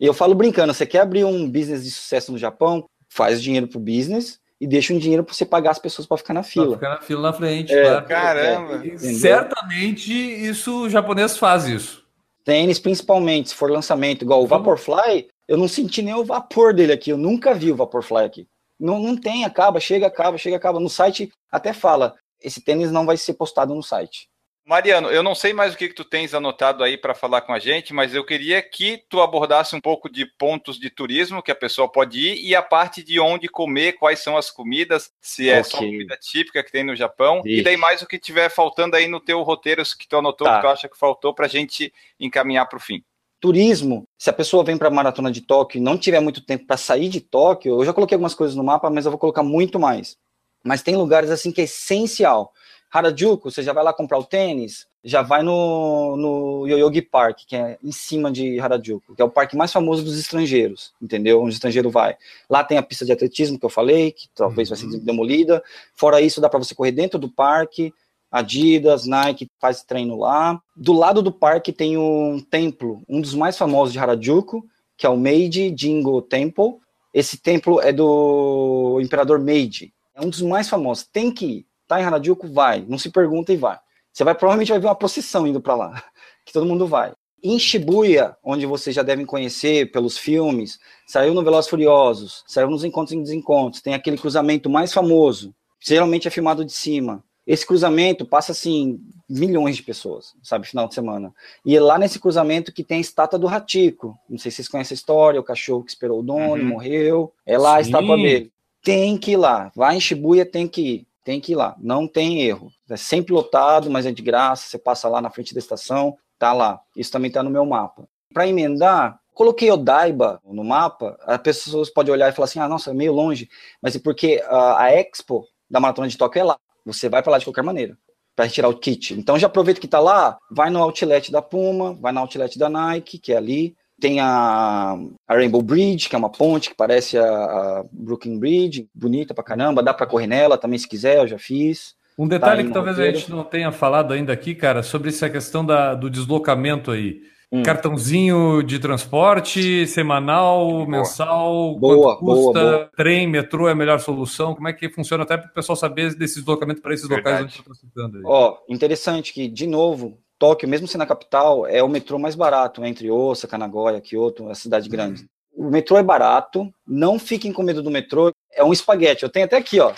Speaker 3: E eu falo brincando, você quer abrir um business de sucesso no Japão? Faz dinheiro pro business e deixa um dinheiro para você pagar as pessoas para ficar na fila.
Speaker 2: Pra ficar na fila na frente,
Speaker 1: é, claro. Caramba!
Speaker 2: É, certamente isso o japonês faz isso.
Speaker 3: Tênis, principalmente, se for lançamento igual o Vaporfly, eu não senti nem o vapor dele aqui, eu nunca vi o Vaporfly aqui. Não, não tem, acaba, chega, acaba, chega, acaba. No site até fala, esse tênis não vai ser postado no site.
Speaker 1: Mariano, eu não sei mais o que, que tu tens anotado aí para falar com a gente, mas eu queria que tu abordasse um pouco de pontos de turismo que a pessoa pode ir e a parte de onde comer, quais são as comidas, se é okay. só comida típica que tem no Japão, e daí mais o que tiver faltando aí no teu roteiro que tu anotou, tá. que tu acha que faltou para a gente encaminhar para o fim.
Speaker 3: Turismo, se a pessoa vem para a maratona de Tóquio e não tiver muito tempo para sair de Tóquio, eu já coloquei algumas coisas no mapa, mas eu vou colocar muito mais. Mas tem lugares assim que é essencial. Harajuku, você já vai lá comprar o tênis, já vai no, no Yoyogi Park, que é em cima de Harajuku, que é o parque mais famoso dos estrangeiros, entendeu? Onde o estrangeiro vai. Lá tem a pista de atletismo que eu falei, que talvez uhum. vai ser uhum. demolida. Fora isso, dá para você correr dentro do parque. Adidas, Nike faz treino lá. Do lado do parque tem um templo, um dos mais famosos de Harajuku, que é o Meiji Jingo Temple. Esse templo é do imperador Meiji. É um dos mais famosos. Tem que ir tá em Harajuku? Vai. Não se pergunta e vai. Você vai provavelmente vai ver uma procissão indo para lá, [laughs] que todo mundo vai. Em Shibuya, onde vocês já devem conhecer pelos filmes, saiu no Velozes Furiosos, saiu nos Encontros e Desencontros, tem aquele cruzamento mais famoso, geralmente é filmado de cima. Esse cruzamento passa, assim, milhões de pessoas, sabe, final de semana. E é lá nesse cruzamento que tem a estátua do Ratico. Não sei se vocês conhecem a história, o cachorro que esperou o dono, uhum. morreu. É lá Sim. a estátua dele. Tem que ir lá. Vai em Shibuya, tem que ir tem que ir lá, não tem erro. É sempre lotado, mas é de graça, você passa lá na frente da estação, tá lá. Isso também tá no meu mapa. Para emendar, coloquei Odaiba no mapa, as pessoas podem olhar e falar assim, ah, nossa, é meio longe, mas é porque a, a Expo da Maratona de Tóquio é lá. Você vai para lá de qualquer maneira para retirar o kit. Então já aproveita que tá lá, vai no outlet da Puma, vai no outlet da Nike, que é ali, Tem a, a, Rainbow Bridge, que é uma ponte que parece a, a Brooklyn Bridge, bonita pra caramba, dá pra correr nela também se quiser, eu já fiz.
Speaker 2: Um detalhe tá que talvez roteiro. a gente não tenha falado ainda aqui, cara, sobre essa questão da, do deslocamento aí. Hum. Cartãozinho de transporte, semanal, boa. mensal,
Speaker 3: boa,
Speaker 2: custa,
Speaker 3: boa, boa.
Speaker 2: trem, metrô é a melhor solução? Como é que funciona até para o pessoal saber desse deslocamento para esses Verdade. locais onde você está citando?
Speaker 3: Ó, interessante que, de novo, Tóquio, mesmo sendo a capital, é o metrô mais barato entre Osaka, Nagoya, Kyoto, a cidade grande. Hum. O metrô é barato, não fiquem com medo do metrô, é um espaguete. Eu tenho até aqui, ó.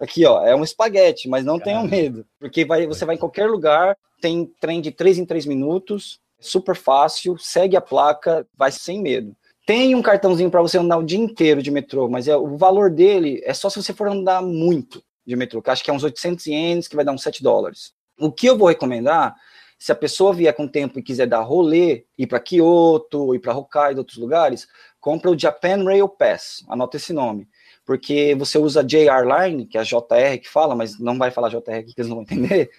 Speaker 3: Aqui, ó, é um espaguete, mas não tenham medo, porque vai, você vai em qualquer lugar, tem trem de 3 em 3 minutos, super fácil, segue a placa, vai sem medo. Tem um cartãozinho para você andar o dia inteiro de metrô, mas é, o valor dele é só se você for andar muito de metrô, que acho que é uns 800 ienes, que vai dar uns 7 dólares. O que eu vou recomendar, se a pessoa vier com tempo e quiser dar rolê, ir para Kyoto, ir para Hokkaido, outros lugares, compra o Japan Rail Pass, anota esse nome, porque você usa JR Line, que é a JR que fala, mas não vai falar JR aqui que eles não vão entender.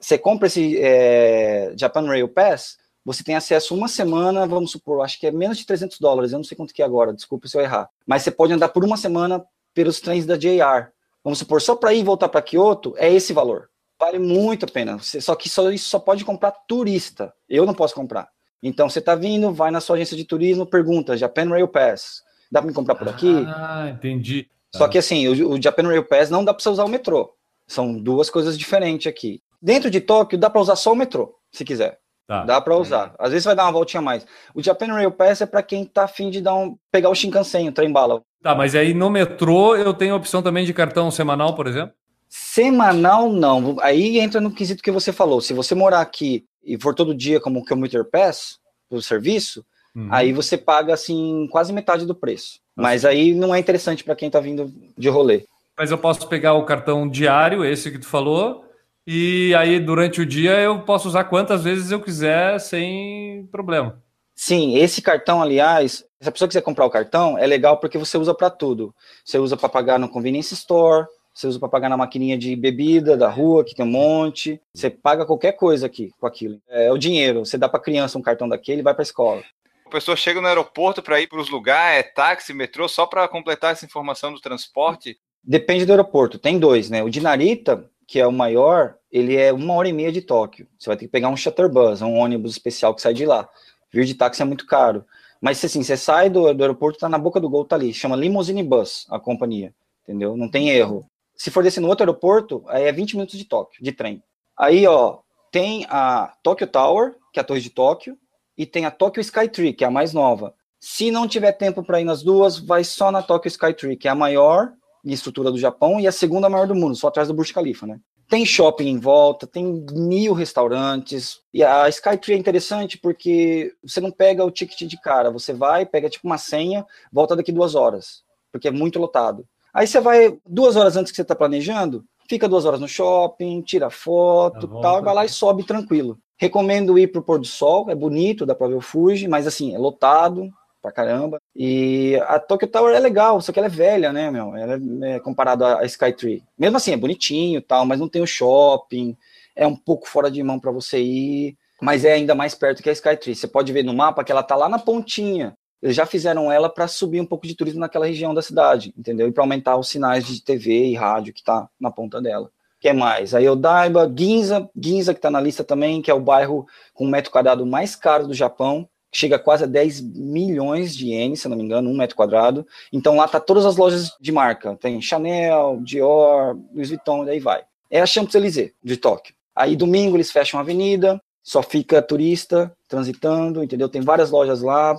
Speaker 3: Você compra esse é, Japan Rail Pass, você tem acesso uma semana, vamos supor, acho que é menos de 300 dólares, eu não sei quanto que é agora, desculpa se eu errar. Mas você pode andar por uma semana pelos trens da JR. Vamos supor, só para ir e voltar para Kyoto, é esse valor. Vale muito a pena. Só que só, isso só pode comprar turista. Eu não posso comprar. Então, você está vindo, vai na sua agência de turismo, pergunta, Japan Rail Pass, dá para me comprar por aqui?
Speaker 2: Ah, entendi.
Speaker 3: Só que assim, o, o Japan Rail Pass não dá para você usar o metrô. São duas coisas diferentes aqui. Dentro de Tóquio, dá para usar só o metrô, se quiser. Tá. Dá para usar. Às vezes vai dar uma voltinha a mais. O Japan Rail Pass é para quem tá afim de dar um, pegar o Shinkansen, o trem bala.
Speaker 2: Tá, mas aí no metrô eu tenho a opção também de cartão semanal, por exemplo?
Speaker 3: Semanal não. Aí entra no quesito que você falou. Se você morar aqui e for todo dia como Commuter Pass pro serviço, uhum. aí você paga assim quase metade do preço. Mas aí não é interessante para quem tá vindo de rolê.
Speaker 2: Mas eu posso pegar o cartão diário, esse que tu falou, e aí, durante o dia, eu posso usar quantas vezes eu quiser sem problema.
Speaker 3: Sim, esse cartão, aliás, se a pessoa quiser comprar o cartão, é legal porque você usa para tudo. Você usa para pagar no convenience store, você usa para pagar na maquininha de bebida da rua, que tem um monte. Você paga qualquer coisa aqui com aquilo. É o dinheiro. Você dá para criança um cartão daquele e vai para escola.
Speaker 1: A pessoa chega no aeroporto para ir para os lugares, é táxi, metrô, só para completar essa informação do transporte?
Speaker 3: Depende do aeroporto. Tem dois, né? O de Narita, que é o maior, ele é uma hora e meia de Tóquio. Você vai ter que pegar um shutterbus, um ônibus especial que sai de lá. Vir de táxi é muito caro. Mas assim, você sai do, do aeroporto, tá na boca do gol, tá ali. Chama Limousine Bus, a companhia. Entendeu? Não tem erro. Se for descer no outro aeroporto, é 20 minutos de Tóquio, de trem. Aí, ó, tem a Tokyo Tower, que é a torre de Tóquio, e tem a Tokyo Skytree, que é a mais nova. Se não tiver tempo para ir nas duas, vai só na Tokyo Skytree, que é a maior estrutura do Japão e a segunda maior do mundo, só atrás do Burj Khalifa, né? Tem shopping em volta, tem mil restaurantes. E a Skytree é interessante porque você não pega o ticket de cara, você vai, pega tipo uma senha, volta daqui duas horas, porque é muito lotado. Aí você vai duas horas antes que você está planejando, fica duas horas no shopping, tira foto, tal, vai lá e sobe tranquilo. Recomendo ir para o pôr do sol, é bonito, dá para ver o Fuji, mas assim, é lotado, pra caramba. E a Tokyo Tower é legal, só que ela é velha, né, meu? Ela é, é comparado à Skytree. Mesmo assim, é bonitinho tal, mas não tem o shopping, é um pouco fora de mão para você ir, mas é ainda mais perto que a Skytree. Você pode ver no mapa que ela tá lá na pontinha. Eles já fizeram ela para subir um pouco de turismo naquela região da cidade, entendeu? E para aumentar os sinais de TV e rádio que tá na ponta dela. que mais? Aí Odaiba, Ginza, Ginza que tá na lista também, que é o bairro com o metro quadrado mais caro do Japão chega quase a 10 milhões de ienes, se não me engano, um metro quadrado. Então lá tá todas as lojas de marca, tem Chanel, Dior, Louis Vuitton, e daí vai. É a Champs-Élysées de Tóquio. Aí domingo eles fecham a avenida, só fica turista transitando, entendeu? Tem várias lojas lá.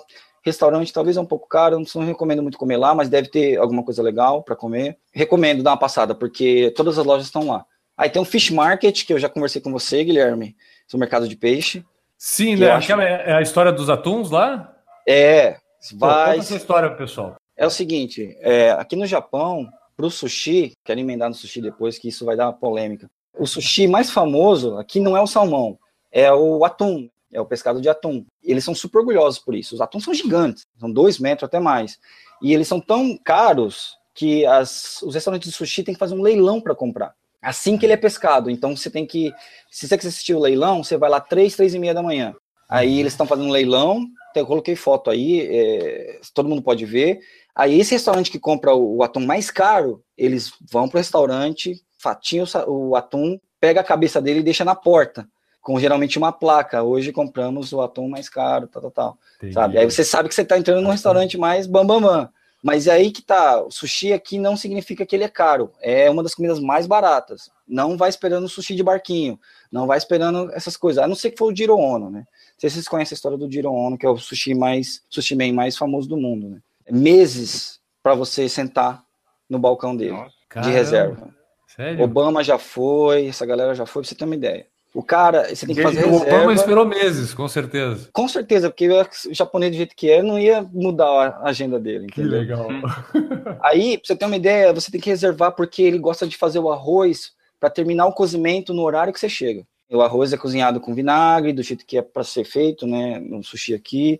Speaker 3: Restaurante talvez é um pouco caro, não recomendo muito comer lá, mas deve ter alguma coisa legal para comer. Recomendo dar uma passada, porque todas as lojas estão lá. Aí tem o Fish Market, que eu já conversei com você, Guilherme, sobre o mercado de peixe.
Speaker 2: Sim, né? Aquela é a história dos atuns lá?
Speaker 3: É.
Speaker 2: Vai... Conta essa história, pessoal.
Speaker 3: É o seguinte, é, aqui no Japão, para o sushi, quero emendar no sushi depois, que isso vai dar uma polêmica. O sushi mais famoso aqui não é o salmão, é o atum, é o pescado de atum. Eles são super orgulhosos por isso. Os atuns são gigantes, são dois metros até mais. E eles são tão caros que as, os restaurantes de sushi têm que fazer um leilão para comprar assim que ele é pescado. Então você tem que, se você quiser assistir o leilão, você vai lá três, três e meia da manhã. Aí eles estão fazendo um leilão, então eu coloquei foto aí, é, todo mundo pode ver. Aí esse restaurante que compra o, o atum mais caro, eles vão pro restaurante, fatiam o, o atum, pega a cabeça dele e deixa na porta, com geralmente uma placa. Hoje compramos o atum mais caro, tal, tal, tal. Sabe? Aí você sabe que você está entrando num restaurante mais bam, bam, bam. Mas é aí que tá, o sushi aqui não significa que ele é caro, é uma das comidas mais baratas. Não vai esperando sushi de barquinho, não vai esperando essas coisas, a não ser que for o Jiro Ono, né? Não sei se vocês conhecem a história do Jiro Ono, que é o sushi mais sushi man mais famoso do mundo, né? Meses para você sentar no balcão dele, Caramba. de reserva. Sério? Obama já foi, essa galera já foi, pra você ter uma ideia. O cara, você tem que fazer
Speaker 2: o Obama esperou meses, com certeza.
Speaker 3: Com certeza, porque o japonês do jeito que é, não ia mudar a agenda dele.
Speaker 2: Entendeu? Que legal. [laughs]
Speaker 3: Aí, pra você ter uma ideia, você tem que reservar porque ele gosta de fazer o arroz para terminar o cozimento no horário que você chega. O arroz é cozinhado com vinagre, do jeito que é para ser feito, né, no sushi aqui.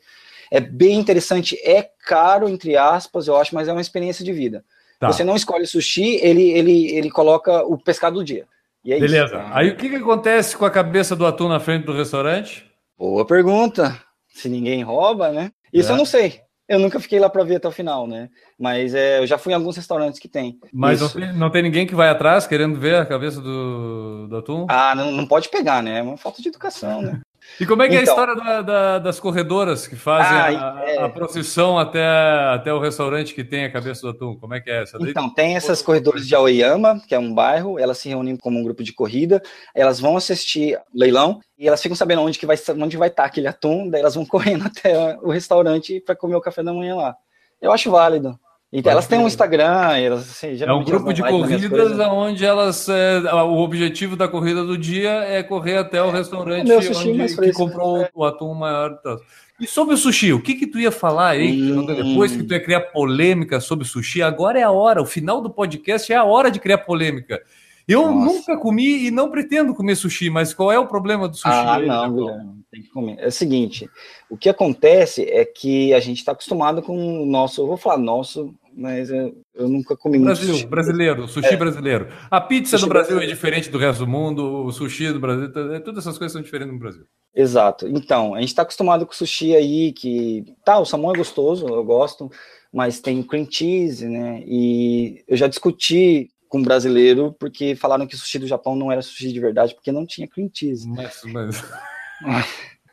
Speaker 3: É bem interessante, é caro, entre aspas, eu acho, mas é uma experiência de vida. Tá. Você não escolhe sushi, ele, ele, ele coloca o pescado do dia.
Speaker 2: É Beleza. Isso. Aí o que, que acontece com a cabeça do atum na frente do restaurante?
Speaker 3: Boa pergunta. Se ninguém rouba, né? Isso é. eu não sei. Eu nunca fiquei lá para ver até o final, né? Mas é, eu já fui em alguns restaurantes que tem.
Speaker 2: Mas não tem, não tem, ninguém que vai atrás querendo ver a cabeça do, do atum?
Speaker 3: Ah, não, não pode pegar, né? É uma falta de educação, né?
Speaker 2: E como é que então, é a então. história da, da, das corredoras que fazem ah, a, é... a, procissão até, até o restaurante que tem a cabeça do atum? Como é que é essa?
Speaker 3: Daí? Então, tem essas corredoras de Aoyama, que é um bairro, elas se reúnem como um grupo de corrida, elas vão assistir leilão e elas ficam sabendo onde, que vai, onde vai estar aquele atum, daí elas vão [laughs] correndo até o restaurante para comer o café da manhã lá. Eu acho válido. Então, elas têm um Instagram, elas,
Speaker 2: assim, é um grupo de corridas onde elas. É, o objetivo da corrida do dia é correr até o restaurante é, onde que comprou é. o atum maior. E sobre o sushi, o que que tu ia falar aí? Hum. Depois que tu ia criar polêmica sobre o sushi, agora é a hora, o final do podcast é a hora de criar polêmica. Eu Nossa. nunca comi e não pretendo comer sushi, mas qual é o problema do sushi?
Speaker 3: Ah, aí, não, Guilherme, tem que comer. É o seguinte, o que acontece é que a gente está acostumado com o nosso, eu vou falar nosso, mas eu, eu nunca comi
Speaker 2: Brasil, muito sushi. brasileiro, sushi é. brasileiro. A pizza sushi do Brasil é brasileiro. é diferente do resto do mundo, o sushi do Brasil, é, todas essas coisas são diferentes no Brasil.
Speaker 3: Exato. Então, a gente está acostumado com sushi aí, que tá, o salmão é gostoso, eu gosto, mas tem cream cheese, né? E eu já discuti com um brasileiro, porque falaram que o sushi do Japão não era sushi de verdade, porque não tinha cream cheese. Mas, mas...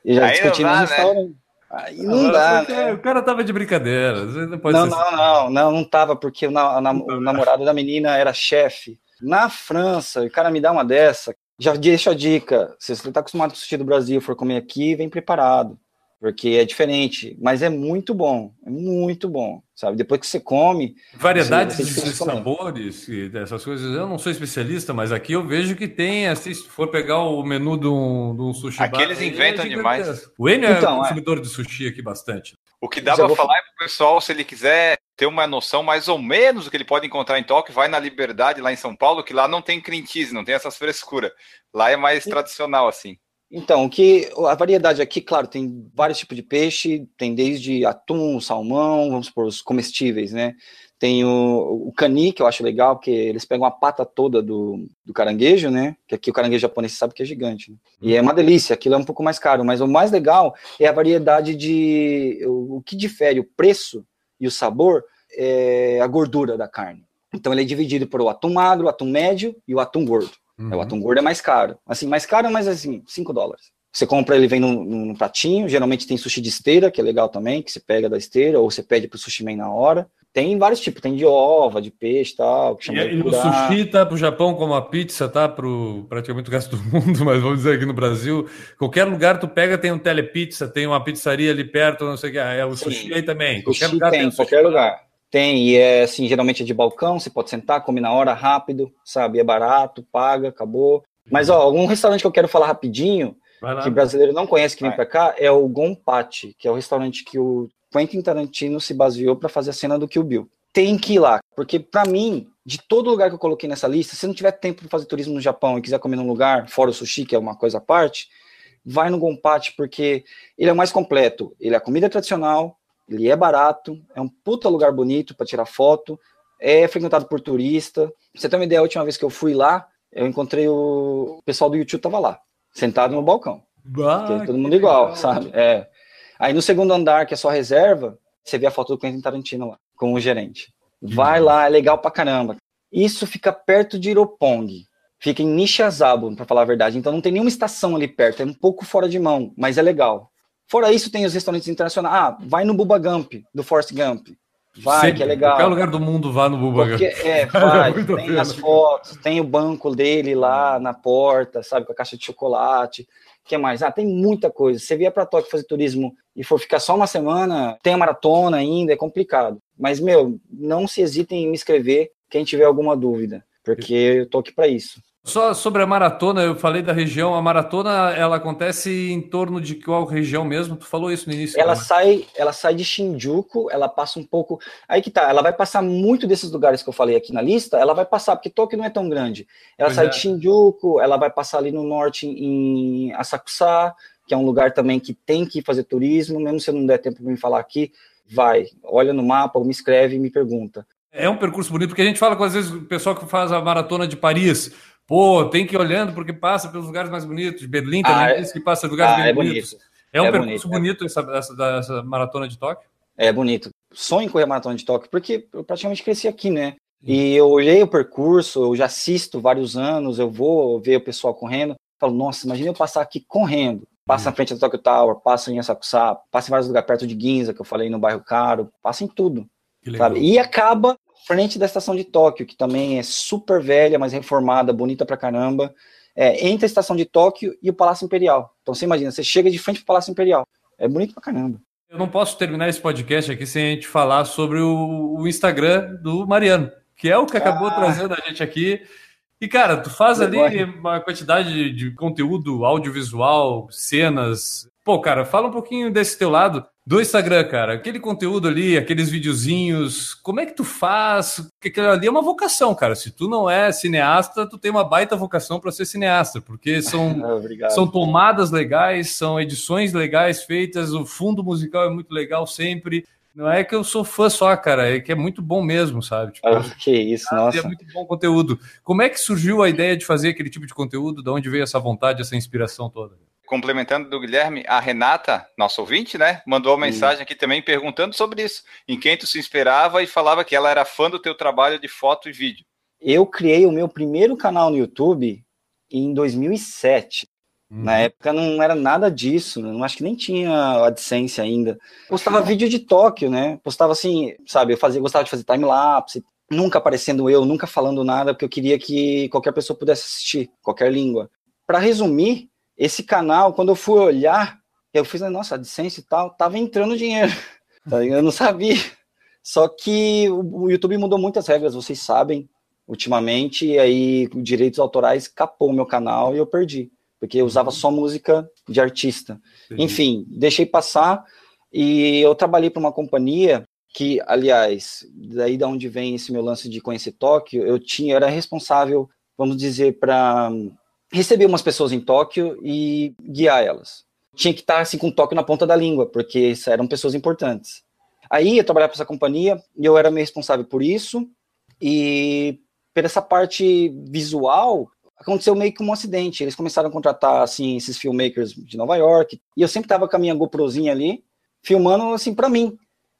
Speaker 3: E já discuti no né? restaurante. Né? Aí não dá, né?
Speaker 2: O cara tava de brincadeira.
Speaker 3: Não, não, assim. não, não, não tava, porque o, na, o namorado da menina era chefe. Na França, o cara me dá uma dessa, já deixa a dica. Se você tá acostumado com o sushi do Brasil, for comer aqui, vem preparado porque é diferente, mas é muito bom, é muito bom, sabe? Depois que você come.
Speaker 2: Variedades você, de sabores e dessas coisas, eu não sou especialista, mas aqui eu vejo que tem, assim, se for pegar o menu de um, de um sushi
Speaker 1: Aqui bar, eles é inventam é demais.
Speaker 2: O Enio é então, é consumidor é. de sushi aqui bastante.
Speaker 1: O que dá para vou... falar é pro pessoal, se ele quiser ter uma noção mais ou menos do que ele pode encontrar em Tóquio, vai na Liberdade, lá em São Paulo, que lá não tem cheese, não tem essas frescuras. Lá é mais tradicional, assim.
Speaker 3: Então, que a variedade aqui, claro, tem vários tipos de peixe, tem desde atum, salmão, vamos por os comestíveis, né? Tem o, o cani, que eu acho legal, porque eles pegam a pata toda do, do caranguejo, né? Que aqui o caranguejo japonês sabe que é gigante. Né? E é uma delícia, aquilo é um pouco mais caro, mas o mais legal é a variedade de. O, o que difere o preço e o sabor é a gordura da carne. Então ele é dividido por o atum magro, o atum médio e o atum gordo. Uhum. O atum gordo é mais caro. Assim, mais caro, mas assim, 5 dólares. Você compra, ele vem num, num, pratinho. Geralmente tem sushi de esteira, que é legal também, que você pega da esteira, ou você pede pro sushi man na hora. Tem vários tipos, tem de ova, de peixe tal.
Speaker 2: Que chama e, e o sushi tá pro Japão como a pizza tá pro praticamente o resto do [laughs] mundo, mas vamos dizer aqui no Brasil, qualquer lugar tu pega tem um telepizza, tem uma pizzaria ali perto, não sei o que, é o Sim. sushi aí também.
Speaker 3: Qualquer lugar tem, tem qualquer lugar. Tem, e é assim, geralmente é de balcão, você pode sentar, come na hora, rápido, sabe? É barato, paga, acabou. Mas, ó, um restaurante que eu quero falar rapidinho, que brasileiro não conhece que vem para cá, é o Gompati, que é o restaurante que o Quentin Tarantino se baseou para fazer a cena do Kill Bill. Tem que ir lá, porque para mim, de todo lugar que eu coloquei nessa lista, se não tiver tempo para fazer turismo no Japão e quiser comer num lugar, fora o sushi, que é uma coisa à parte, vai no Gompati, porque ele é o mais completo. Ele é a comida tradicional, ele é barato, é um puta lugar bonito para tirar foto, é frequentado por turista. Pra você ter uma ideia, a última vez que eu fui lá, eu encontrei o, o pessoal do YouTube tava lá, sentado no balcão. Bah, é todo mundo igual, legal. sabe? É. Aí no segundo andar, que é só reserva, você vê a foto do Quentin Tarantino lá, com o gerente. Vai uhum. lá, é legal pra caramba. Isso fica perto de Iropong. Fica em Nishazabo, para falar a verdade. Então não tem nenhuma estação ali perto, é um pouco fora de mão, mas é legal. Fora isso, tem os restaurantes internacionais. Ah, vai no Bubba Gump, do Force Gump. Vai, Sempre. que é legal.
Speaker 2: Qualquer lugar do mundo vá no Bubba Gump.
Speaker 3: É, [laughs] vai. tem as fotos, tem o banco dele lá na porta, sabe, com a caixa de chocolate. O que mais? Ah, tem muita coisa. Você vier para Tóquio fazer turismo e for ficar só uma semana, tem a maratona ainda, é complicado. Mas, meu, não se hesitem em me escrever quem tiver alguma dúvida, porque eu tô aqui para isso.
Speaker 2: Só sobre a maratona, eu falei da região. A maratona ela acontece em torno de qual região mesmo? Tu falou isso no início.
Speaker 3: Ela né? sai, ela sai de Shinjuku, ela passa um pouco. Aí que tá, ela vai passar muito desses lugares que eu falei aqui na lista. Ela vai passar porque Tóquio não é tão grande. Ela pois sai é. de Shinjuku, ela vai passar ali no norte em Asakusa, que é um lugar também que tem que fazer turismo. Mesmo se eu não der tempo para me falar aqui, vai, olha no mapa, ou me escreve e me pergunta.
Speaker 2: É um percurso bonito, porque a gente fala com às vezes o pessoal que faz a maratona de Paris. Pô, tem que ir olhando porque passa pelos lugares mais bonitos. Berlim também ah, diz que passa pelos lugares ah, bem é bonitos. Bonito. É um é percurso bonito, bonito essa, essa, essa, maratona de Tóquio?
Speaker 3: É bonito. Sonho em correr a maratona de Tóquio, porque eu praticamente cresci aqui, né? E eu olhei o percurso, eu já assisto vários anos, eu vou ver o pessoal correndo. Falo, nossa, imagina eu passar aqui correndo. Passa na frente da Tokyo Tower, passa em Asakusa, passa em vários lugares perto de Ginza, que eu falei no bairro Caro, passa em tudo. E acaba frente da estação de Tóquio, que também é super velha, mas reformada, bonita pra caramba. É, entre a estação de Tóquio e o Palácio Imperial. Então você imagina, você chega de frente pro Palácio Imperial. É bonito pra caramba.
Speaker 2: Eu não posso terminar esse podcast aqui sem a gente falar sobre o, o Instagram do Mariano, que é o que acabou ah. trazendo a gente aqui. E, cara, tu faz ali uma quantidade de conteúdo audiovisual, cenas. Pô, cara, fala um pouquinho desse teu lado do Instagram, cara. Aquele conteúdo ali, aqueles videozinhos, como é que tu faz? Porque aquilo ali é uma vocação, cara. Se tu não é cineasta, tu tem uma baita vocação para ser cineasta, porque são, [laughs] são tomadas legais, são edições legais feitas, o fundo musical é muito legal sempre. Não é que eu sou fã só, cara, é que é muito bom mesmo, sabe? Tipo,
Speaker 3: ah, que isso, é nossa.
Speaker 2: É muito bom conteúdo. Como é que surgiu a ideia de fazer aquele tipo de conteúdo? De onde veio essa vontade, essa inspiração toda?
Speaker 1: Complementando do Guilherme, a Renata, nosso ouvinte, né, mandou uma mensagem aqui também perguntando sobre isso, em quem tu se inspirava e falava que ela era fã do teu trabalho de foto e vídeo.
Speaker 3: Eu criei o meu primeiro canal no YouTube em 2007. Uhum. Na época não era nada disso, não acho que nem tinha AdSense ainda. Postava vídeo de Tóquio, né? Postava assim, sabe, eu fazia, gostava de fazer time lapse, nunca aparecendo eu, nunca falando nada, porque eu queria que qualquer pessoa pudesse assistir, qualquer língua. Para resumir, esse canal, quando eu fui olhar, eu fiz, nossa, AdSense e tal, tava entrando dinheiro. [laughs] Tá eu não sabia. Só que o YouTube mudou muitas regras, vocês sabem, ultimamente, e aí direitos autorais capou o meu canal e eu perdi, porque eu usava só música de artista. Enfim, deixei passar e eu trabalhei para uma companhia que, aliás, daí da onde vem esse meu lance de conhecer Tóquio, eu tinha, era responsável, vamos dizer, para receber umas pessoas em Tóquio e guiar elas. Tinha que estar assim com Tóquio na ponta da língua, porque eram pessoas importantes. Aí eu trabalhava para essa companhia e eu era meio responsável por isso e por essa parte visual aconteceu meio que um acidente. Eles começaram a contratar assim esses filmmakers de Nova York e eu sempre estava com a minha GoProzinha ali filmando assim para mim.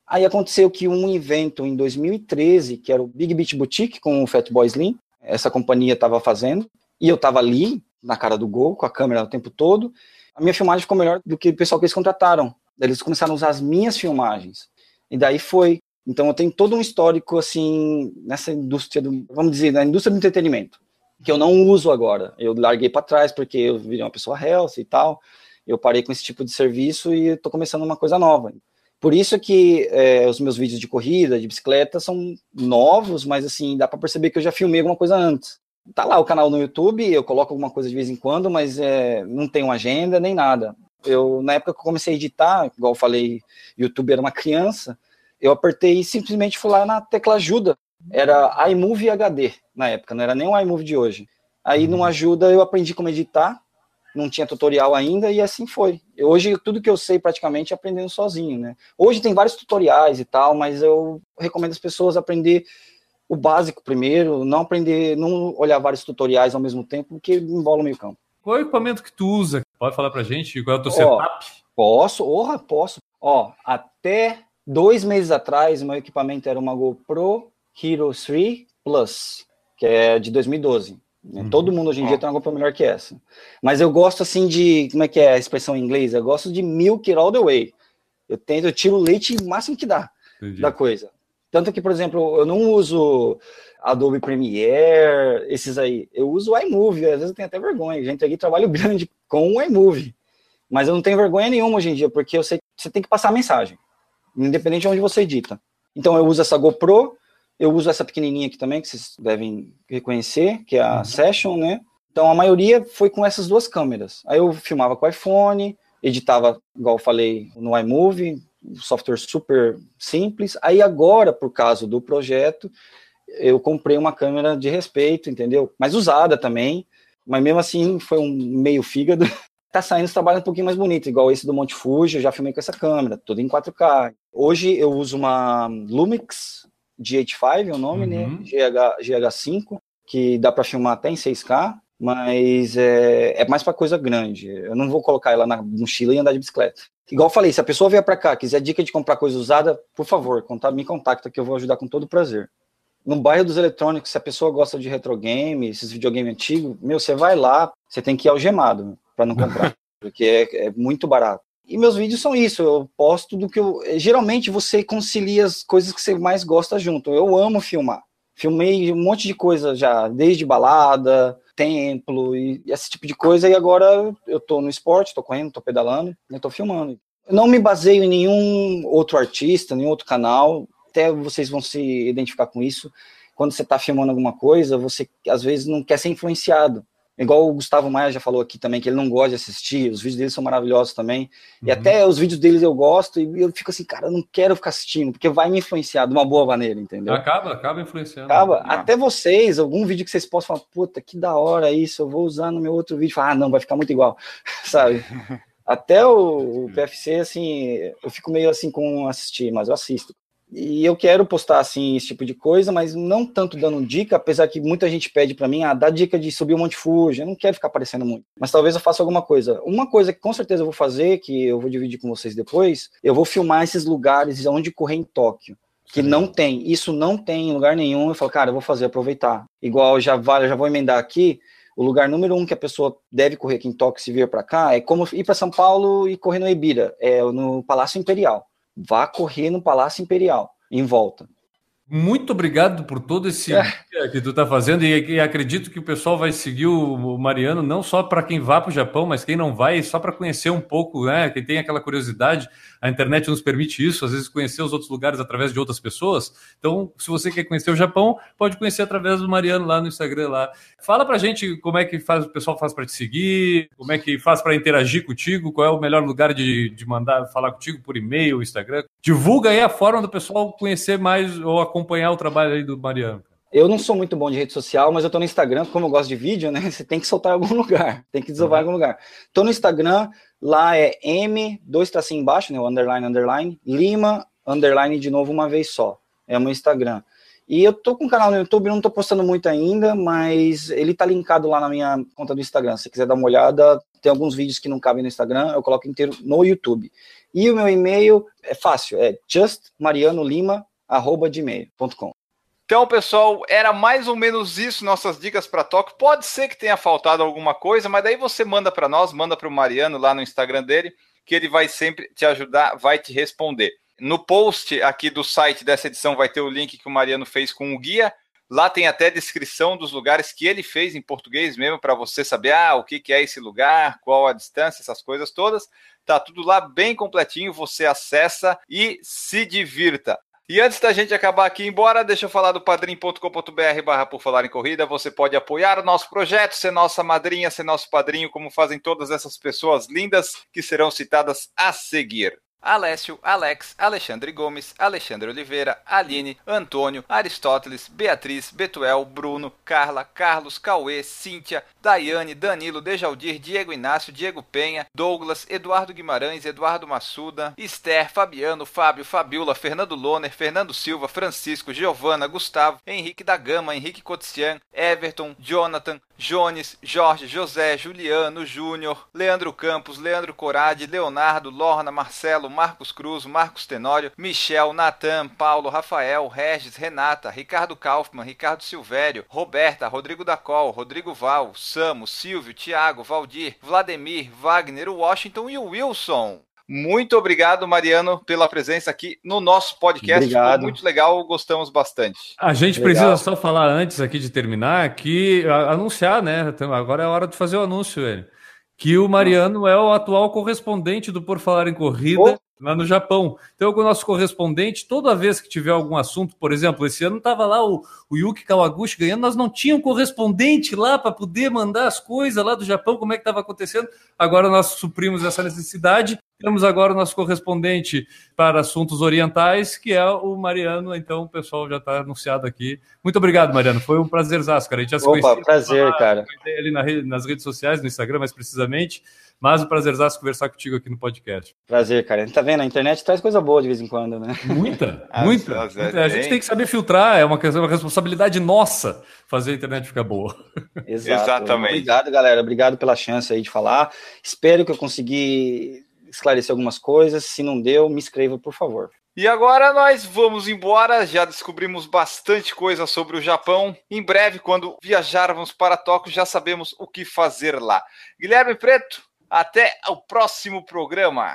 Speaker 3: Aí aconteceu que um evento em 2013, que era o Big Beach Boutique com o Fatboy Slim, essa companhia estava fazendo, e eu tava ali, na cara do gol, com a câmera o tempo todo. A minha filmagem ficou melhor do que o pessoal que eles contrataram. Eles começaram a usar as minhas filmagens. E daí foi. Então eu tenho todo um histórico, assim, nessa indústria do. Vamos dizer, na indústria do entretenimento. Que eu não uso agora. Eu larguei para trás porque eu virei uma pessoa health e tal. Eu parei com esse tipo de serviço e estou começando uma coisa nova. Por isso que é, os meus vídeos de corrida, de bicicleta, são novos, mas assim, dá para perceber que eu já filmei alguma coisa antes. Tá lá o canal no YouTube, eu coloco alguma coisa de vez em quando, mas é, não tenho agenda nem nada. Eu, na época que eu comecei a editar, igual eu falei, YouTube era uma criança, eu apertei e simplesmente fui lá na tecla ajuda. Era iMovie HD na época, não era nem o iMovie de hoje. Aí, numa ajuda, eu aprendi como editar, não tinha tutorial ainda, e assim foi. Hoje, tudo que eu sei praticamente é aprendendo sozinho, né? Hoje tem vários tutoriais e tal, mas eu recomendo as pessoas aprender o básico primeiro, não aprender, não olhar vários tutoriais ao mesmo tempo, porque embola o meio campo.
Speaker 2: Qual é o equipamento que tu usa Pode falar pra gente qual é o teu
Speaker 3: Ó,
Speaker 2: setup?
Speaker 3: Posso, orra, posso. Ó, até dois meses atrás, meu equipamento era uma GoPro Hero 3 Plus, que é de 2012. né?
Speaker 2: Uhum.
Speaker 3: Todo mundo hoje em dia tem uma GoPro melhor que essa. Mas eu gosto assim de, como é que é a expressão em inglês? Eu gosto de milk it all the way. Eu tento, eu tiro o leite o máximo que dá
Speaker 2: Entendi.
Speaker 3: da coisa. Tanto que, por exemplo, eu não uso Adobe Premiere, esses aí. Eu uso o iMovie, às vezes eu tenho até vergonha. Já entreguei trabalho [laughs] grande com o iMovie. Mas eu não tenho vergonha nenhuma hoje em dia, porque eu sei que você tem que passar a mensagem, independente de onde você edita. Então eu uso essa GoPro, eu uso essa pequenininha aqui também, que vocês devem reconhecer, que é a Session, né? Então a maioria foi com essas duas câmeras. Aí eu filmava com o iPhone, editava, igual eu falei, no iMovie, um software super simples. Aí agora, por causa do projeto, eu comprei uma câmera de respeito, entendeu? Mas usada também, mas mesmo assim foi um meio fígado. [laughs] tá saindo os trabalhos um pouquinho mais bonitos, igual esse do Monte Fuji, eu já filmei com essa câmera, tudo em 4K. Hoje eu uso uma Lumix GH5, é o nome, né?
Speaker 2: Uhum.
Speaker 3: GH, GH5, que dá para filmar até em 6K, mas é, é mais para coisa grande. Eu não vou colocar ela na mochila e andar de bicicleta. Igual eu falei, se a pessoa vier para cá, quiser dica de comprar coisa usada, por favor, conta, me contacta que eu vou ajudar com todo prazer. No bairro dos eletrônicos, se a pessoa gosta de retro game, esses videogames antigos, meu, você vai lá, você tem que ir algemado para não comprar, [laughs] porque é, é muito barato. E meus vídeos são isso, eu posto do que eu. Geralmente você concilia as coisas que você mais gosta junto. Eu amo filmar. Filmei um monte de coisa já, desde balada, templo e esse tipo de coisa. E agora eu tô no esporte, tô correndo, tô pedalando, e tô filmando. Eu não me baseio em nenhum outro artista, nenhum outro canal. Até vocês vão se identificar com isso. Quando você está filmando alguma coisa, você às vezes não quer ser influenciado. Igual o Gustavo Maia já falou aqui também, que ele não gosta de assistir, os vídeos dele são maravilhosos também. E
Speaker 2: Uhum.
Speaker 3: até os vídeos deles eu gosto, e eu fico assim, cara, eu não quero ficar assistindo, porque vai me influenciar de uma boa maneira, entendeu?
Speaker 2: Acaba, acaba influenciando.
Speaker 3: Acaba,
Speaker 1: Ah.
Speaker 3: até vocês, algum vídeo que vocês possam falar, puta, que da hora isso, eu vou usar no meu outro vídeo. Ah, não, vai ficar muito igual, [laughs] sabe? [laughs] Até o, o PFC, assim, eu fico meio assim com assistir, mas eu assisto. E eu quero postar, assim, esse tipo de coisa, mas não tanto dando dica, apesar que muita gente pede pra mim, ah, dá dica de subir o Monte Fuji, eu não quero ficar aparecendo muito. Mas talvez eu faça alguma coisa. Uma coisa que com certeza eu vou fazer, que eu vou dividir com vocês depois, eu vou filmar esses lugares onde correr em Tóquio que não tem, isso não tem em lugar nenhum. Eu falo, cara, eu vou fazer, aproveitar. Igual já vale, eu já vou emendar aqui. O lugar número um que a pessoa deve correr aqui em Tóquio se vier para cá é como ir para São Paulo e correr no Ibira, é no Palácio Imperial. Vá correr no Palácio Imperial, em volta.
Speaker 2: Muito obrigado por todo esse
Speaker 3: É.
Speaker 2: que tu está fazendo e, e acredito que o pessoal vai seguir o, o Mariano não só para quem vá para o Japão, mas quem não vai, só para conhecer um pouco, né? Quem tem aquela curiosidade, a internet nos permite isso, às vezes conhecer os outros lugares através de outras pessoas. Então, se você quer conhecer o Japão, pode conhecer através do Mariano lá no Instagram lá. Fala pra gente como é que faz, o pessoal faz para te seguir, como é que faz para interagir contigo, qual é o melhor lugar de, de mandar falar contigo por e-mail, Instagram. Divulga aí a forma do pessoal conhecer mais ou acompanhar o trabalho aí do Mariano.
Speaker 3: Eu não sou muito bom de rede social, mas eu tô no Instagram, como eu gosto de vídeo, né? Você tem que soltar em algum [laughs] lugar, tem que desovar em algum lugar. Tô no Instagram, lá é M, dois tracinhos embaixo, né? O underline, underline, Lima, underline de novo uma vez só. É o meu Instagram. E eu tô com um canal no YouTube, não tô postando muito ainda, mas ele tá linkado lá na minha conta do Instagram. Se quiser dar uma olhada, tem alguns vídeos que não cabem no Instagram, eu coloco inteiro no YouTube. E o meu e-mail é fácil, é justmarianolima@gmail.com.
Speaker 1: Então, pessoal, era mais ou menos isso nossas dicas para Tóquio. Pode ser que tenha faltado alguma coisa, mas daí você manda para nós, manda para o Mariano lá no Instagram dele, que ele vai sempre te ajudar, vai te responder. No post aqui do site dessa edição vai ter o link que o Mariano fez com o guia. Lá tem até descrição dos lugares que ele fez em português mesmo, para você saber ah, o que, que é esse lugar, qual a distância, essas coisas todas. Tá tudo lá bem completinho, você acessa e se divirta. E antes da gente acabar aqui embora, deixa eu falar do padrim.com.br barra por falar em corrida. Você pode apoiar o nosso projeto, ser nossa madrinha, ser nosso padrinho, como fazem todas essas pessoas lindas que serão citadas a seguir. Alessio, Alex, Alexandre Gomes, Alexandre Oliveira, Aline, Antônio, Aristóteles, Beatriz, Betuel, Bruno, Carla, Carlos, Cauê, Cíntia, Daiane, Danilo, Dejaldir, Diego Inácio, Diego Penha, Douglas, Eduardo Guimarães, Eduardo Massuda, Esther, Fabiano, Fábio, Fabiola, Fernando Loner, Fernando Silva, Francisco, Giovana, Gustavo, Henrique da Gama, Henrique Cotizian, Everton, Jonathan, Jones, Jorge, José, Juliano, Júnior, Leandro Campos, Leandro Corade, Leonardo, Lorna, Marcelo, Marcos Cruz, Marcos Tenório, Michel, Natan, Paulo, Rafael, Regis, Renata, Ricardo Kaufmann, Ricardo Silvério, Roberta, Rodrigo Dacol, Rodrigo Val, Samo, Silvio, Tiago, Valdir, Vladimir, Wagner, Washington e Wilson. Muito obrigado, Mariano, pela presença aqui no nosso podcast.
Speaker 3: Obrigado.
Speaker 1: Muito legal, gostamos bastante.
Speaker 2: A gente
Speaker 3: Legal.
Speaker 2: precisa só falar antes aqui de terminar que a- anunciar, né? Então, Agora é a hora de fazer o anúncio, ele. Que o Mariano é o atual correspondente do Por Falar em Corrida lá no Japão. Então, o nosso correspondente, toda vez que tiver algum assunto, por exemplo, esse ano estava lá o, o Yuki Kawaguchi ganhando, nós não tínhamos correspondente lá para poder mandar as coisas lá do Japão, como é que estava acontecendo. Agora nós suprimos essa necessidade. Temos agora o nosso correspondente para assuntos orientais, que é o Mariano. Então, o pessoal já está anunciado aqui. Muito obrigado, Mariano. Foi um prazerzaço, cara. A gente já se
Speaker 3: Opa, prazer,
Speaker 2: tava-
Speaker 3: cara.
Speaker 2: rede- nas redes sociais, no Instagram mais precisamente. Mas um prazerzaço conversar contigo aqui no podcast.
Speaker 3: Prazer, cara. Tá vendo? A internet traz coisa boa de vez em quando, né?
Speaker 2: Muita, [laughs] muita. A gente
Speaker 1: tem.
Speaker 2: que saber filtrar, é uma, uma responsabilidade nossa fazer a internet ficar boa. [laughs]
Speaker 3: Exato.
Speaker 1: Exatamente.
Speaker 3: Obrigado, galera. Obrigado pela chance aí de falar. Espero que eu consegui esclarecer algumas coisas. Se não deu, me escreva, por favor.
Speaker 1: E agora nós vamos embora. Já descobrimos bastante coisa sobre o Japão. Em breve, quando viajarmos para Tóquio, já sabemos o que fazer lá. Guilherme Preto, até o próximo programa.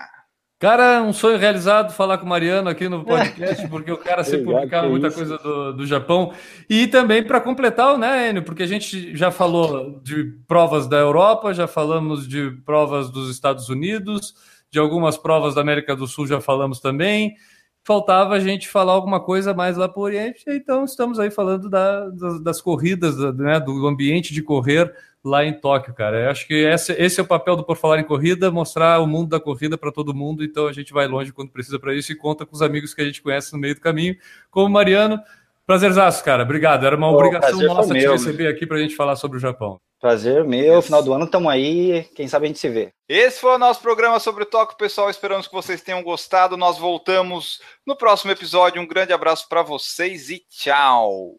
Speaker 2: Cara, um sonho realizado falar com o Mariano aqui no [laughs] podcast, porque o cara sempre
Speaker 3: Obrigado,
Speaker 2: publicava
Speaker 3: que
Speaker 2: muita
Speaker 3: isso.
Speaker 2: coisa do, do Japão. E também para completar, né, Enio? Porque a gente já falou de provas da Europa, já falamos de provas dos Estados Unidos, de algumas provas da América do Sul já falamos também. Faltava a gente falar alguma coisa mais lá para o Oriente, então estamos aí falando da- das, das corridas, da- né, do ambiente de correr lá em Tóquio, cara. Eu acho que esse, esse é o papel do Por Falar em Corrida, mostrar o mundo da corrida para todo mundo. Então a gente vai longe quando precisa para isso e conta com os amigos que a gente conhece no meio do caminho, como o Mariano. Prazerzaço, cara. Obrigado. Era uma
Speaker 3: Pô,
Speaker 2: obrigação nossa te receber aqui para a gente falar sobre o Japão.
Speaker 3: Prazer meu. Final do ano, tamo aí. Quem sabe a gente se vê.
Speaker 1: Esse foi o nosso programa sobre o Tóquio, pessoal. Esperamos que vocês tenham gostado. Nós voltamos no próximo episódio. Um grande abraço para vocês e tchau.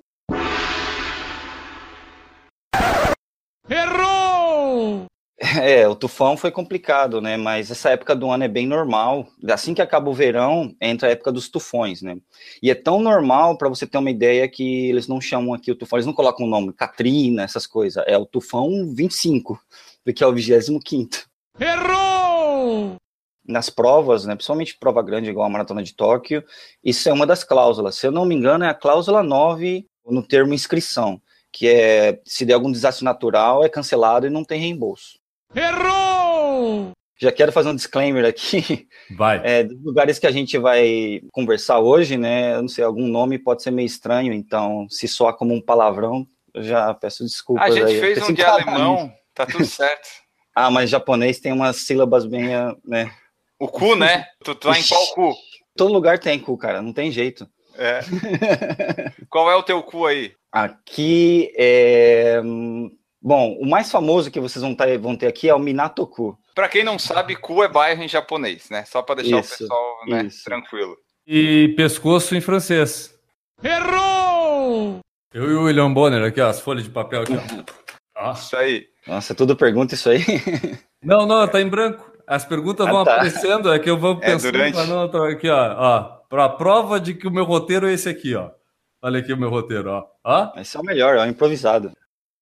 Speaker 3: É, o tufão foi complicado, né? Mas essa época do ano é bem normal. Assim que acaba o verão, entra a época dos tufões, né? E é tão normal, para você ter uma ideia, que eles não chamam aqui o tufão, eles não colocam o nome Katrina, essas coisas. É o tufão 25, porque é o 25. Errou! Nas provas, né? Principalmente prova grande, igual a Maratona de Tóquio, isso é uma das cláusulas. Se eu não me engano, é a cláusula 9 no termo inscrição, que é se der algum desastre natural, é cancelado e não tem reembolso. Já quero fazer um disclaimer aqui.
Speaker 2: Vai.
Speaker 3: É, dos lugares que a gente vai conversar hoje, né? Eu não sei, algum nome pode ser meio estranho, então se soar como um palavrão, eu já peço desculpas.
Speaker 1: A gente
Speaker 3: aí.
Speaker 1: fez um de alemão, tá tudo certo. [laughs]
Speaker 3: Ah, mas japonês tem umas sílabas bem, ah, né?
Speaker 1: O cu, né? Tu tá em qual cu?
Speaker 3: Todo lugar tem cu, cara, não tem jeito.
Speaker 1: É. Qual é o teu cu aí?
Speaker 3: Aqui é. Bom, o mais famoso que vocês vão ter, vão ter aqui é o Minatoku.
Speaker 1: Pra quem não sabe, cu é bairro em japonês, né? Só pra deixar
Speaker 3: Isso,
Speaker 1: o pessoal né, tranquilo.
Speaker 2: E pescoço em francês. Errou! Eu e o William Bonner aqui, ó, as folhas de papel aqui, ó. [laughs] Ó.
Speaker 1: Isso aí.
Speaker 3: Nossa, tudo pergunta isso aí. [laughs]
Speaker 2: Não, não, tá em branco. As perguntas
Speaker 3: Ah,
Speaker 2: vão
Speaker 3: tá.
Speaker 2: aparecendo, é que eu vou
Speaker 1: É,
Speaker 2: pensando.
Speaker 1: durante.
Speaker 2: ah, não, tô aqui, ó, ó. Pra prova de que o meu roteiro é esse aqui, ó. Olha aqui o meu roteiro, ó. Ó.
Speaker 3: Esse é o melhor, é o improvisado.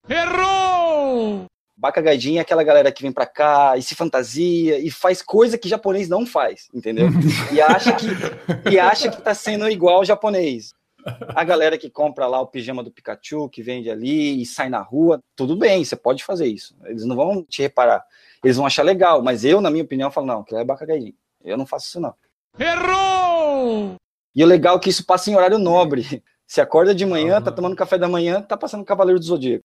Speaker 3: Errou! Bacagadinha é aquela galera que vem pra cá e se fantasia e faz coisa que japonês não faz, entendeu? [laughs] e acha que e acha que tá sendo igual ao japonês. A galera que compra lá o pijama do Pikachu, que vende ali e sai na rua, tudo bem, você pode fazer isso. Eles não vão te reparar. Eles vão achar legal, mas eu, na minha opinião, falo, não, aquilo é bacagadinho. Eu não faço isso, não. Errou! E o legal é que isso passa em horário nobre. [laughs] Você acorda de manhã, tá tomando café da manhã, tá passando Cavaleiro do Zodíaco.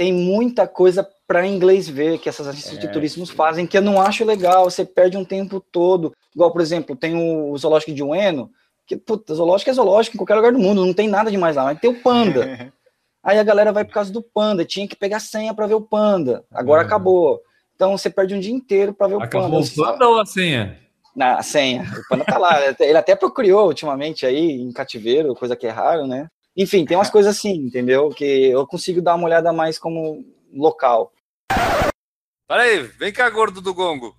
Speaker 3: Tem muita coisa para inglês ver que essas agências de turismo fazem que eu não acho legal. Você perde um tempo todo. Igual, por exemplo, tem o, zoológico de Ueno, que, puta, zoológico é zoológico em qualquer lugar do mundo, não tem nada demais lá, mas tem o panda. [laughs] Aí a galera vai por causa do panda, tinha que pegar senha para ver o panda. Agora
Speaker 2: Uhum.
Speaker 3: acabou. Então você perde um dia inteiro para ver o
Speaker 2: Acabou
Speaker 3: panda.
Speaker 2: o panda ou a senha?
Speaker 3: Na senha. O panda tá lá. [laughs] Ele até procriou ultimamente aí em cativeiro, coisa que é raro, né? Enfim, tem umas [laughs] coisas assim, entendeu? Que eu consigo dar uma olhada mais como local.
Speaker 2: Peraí, vem cá, gordo do gongo.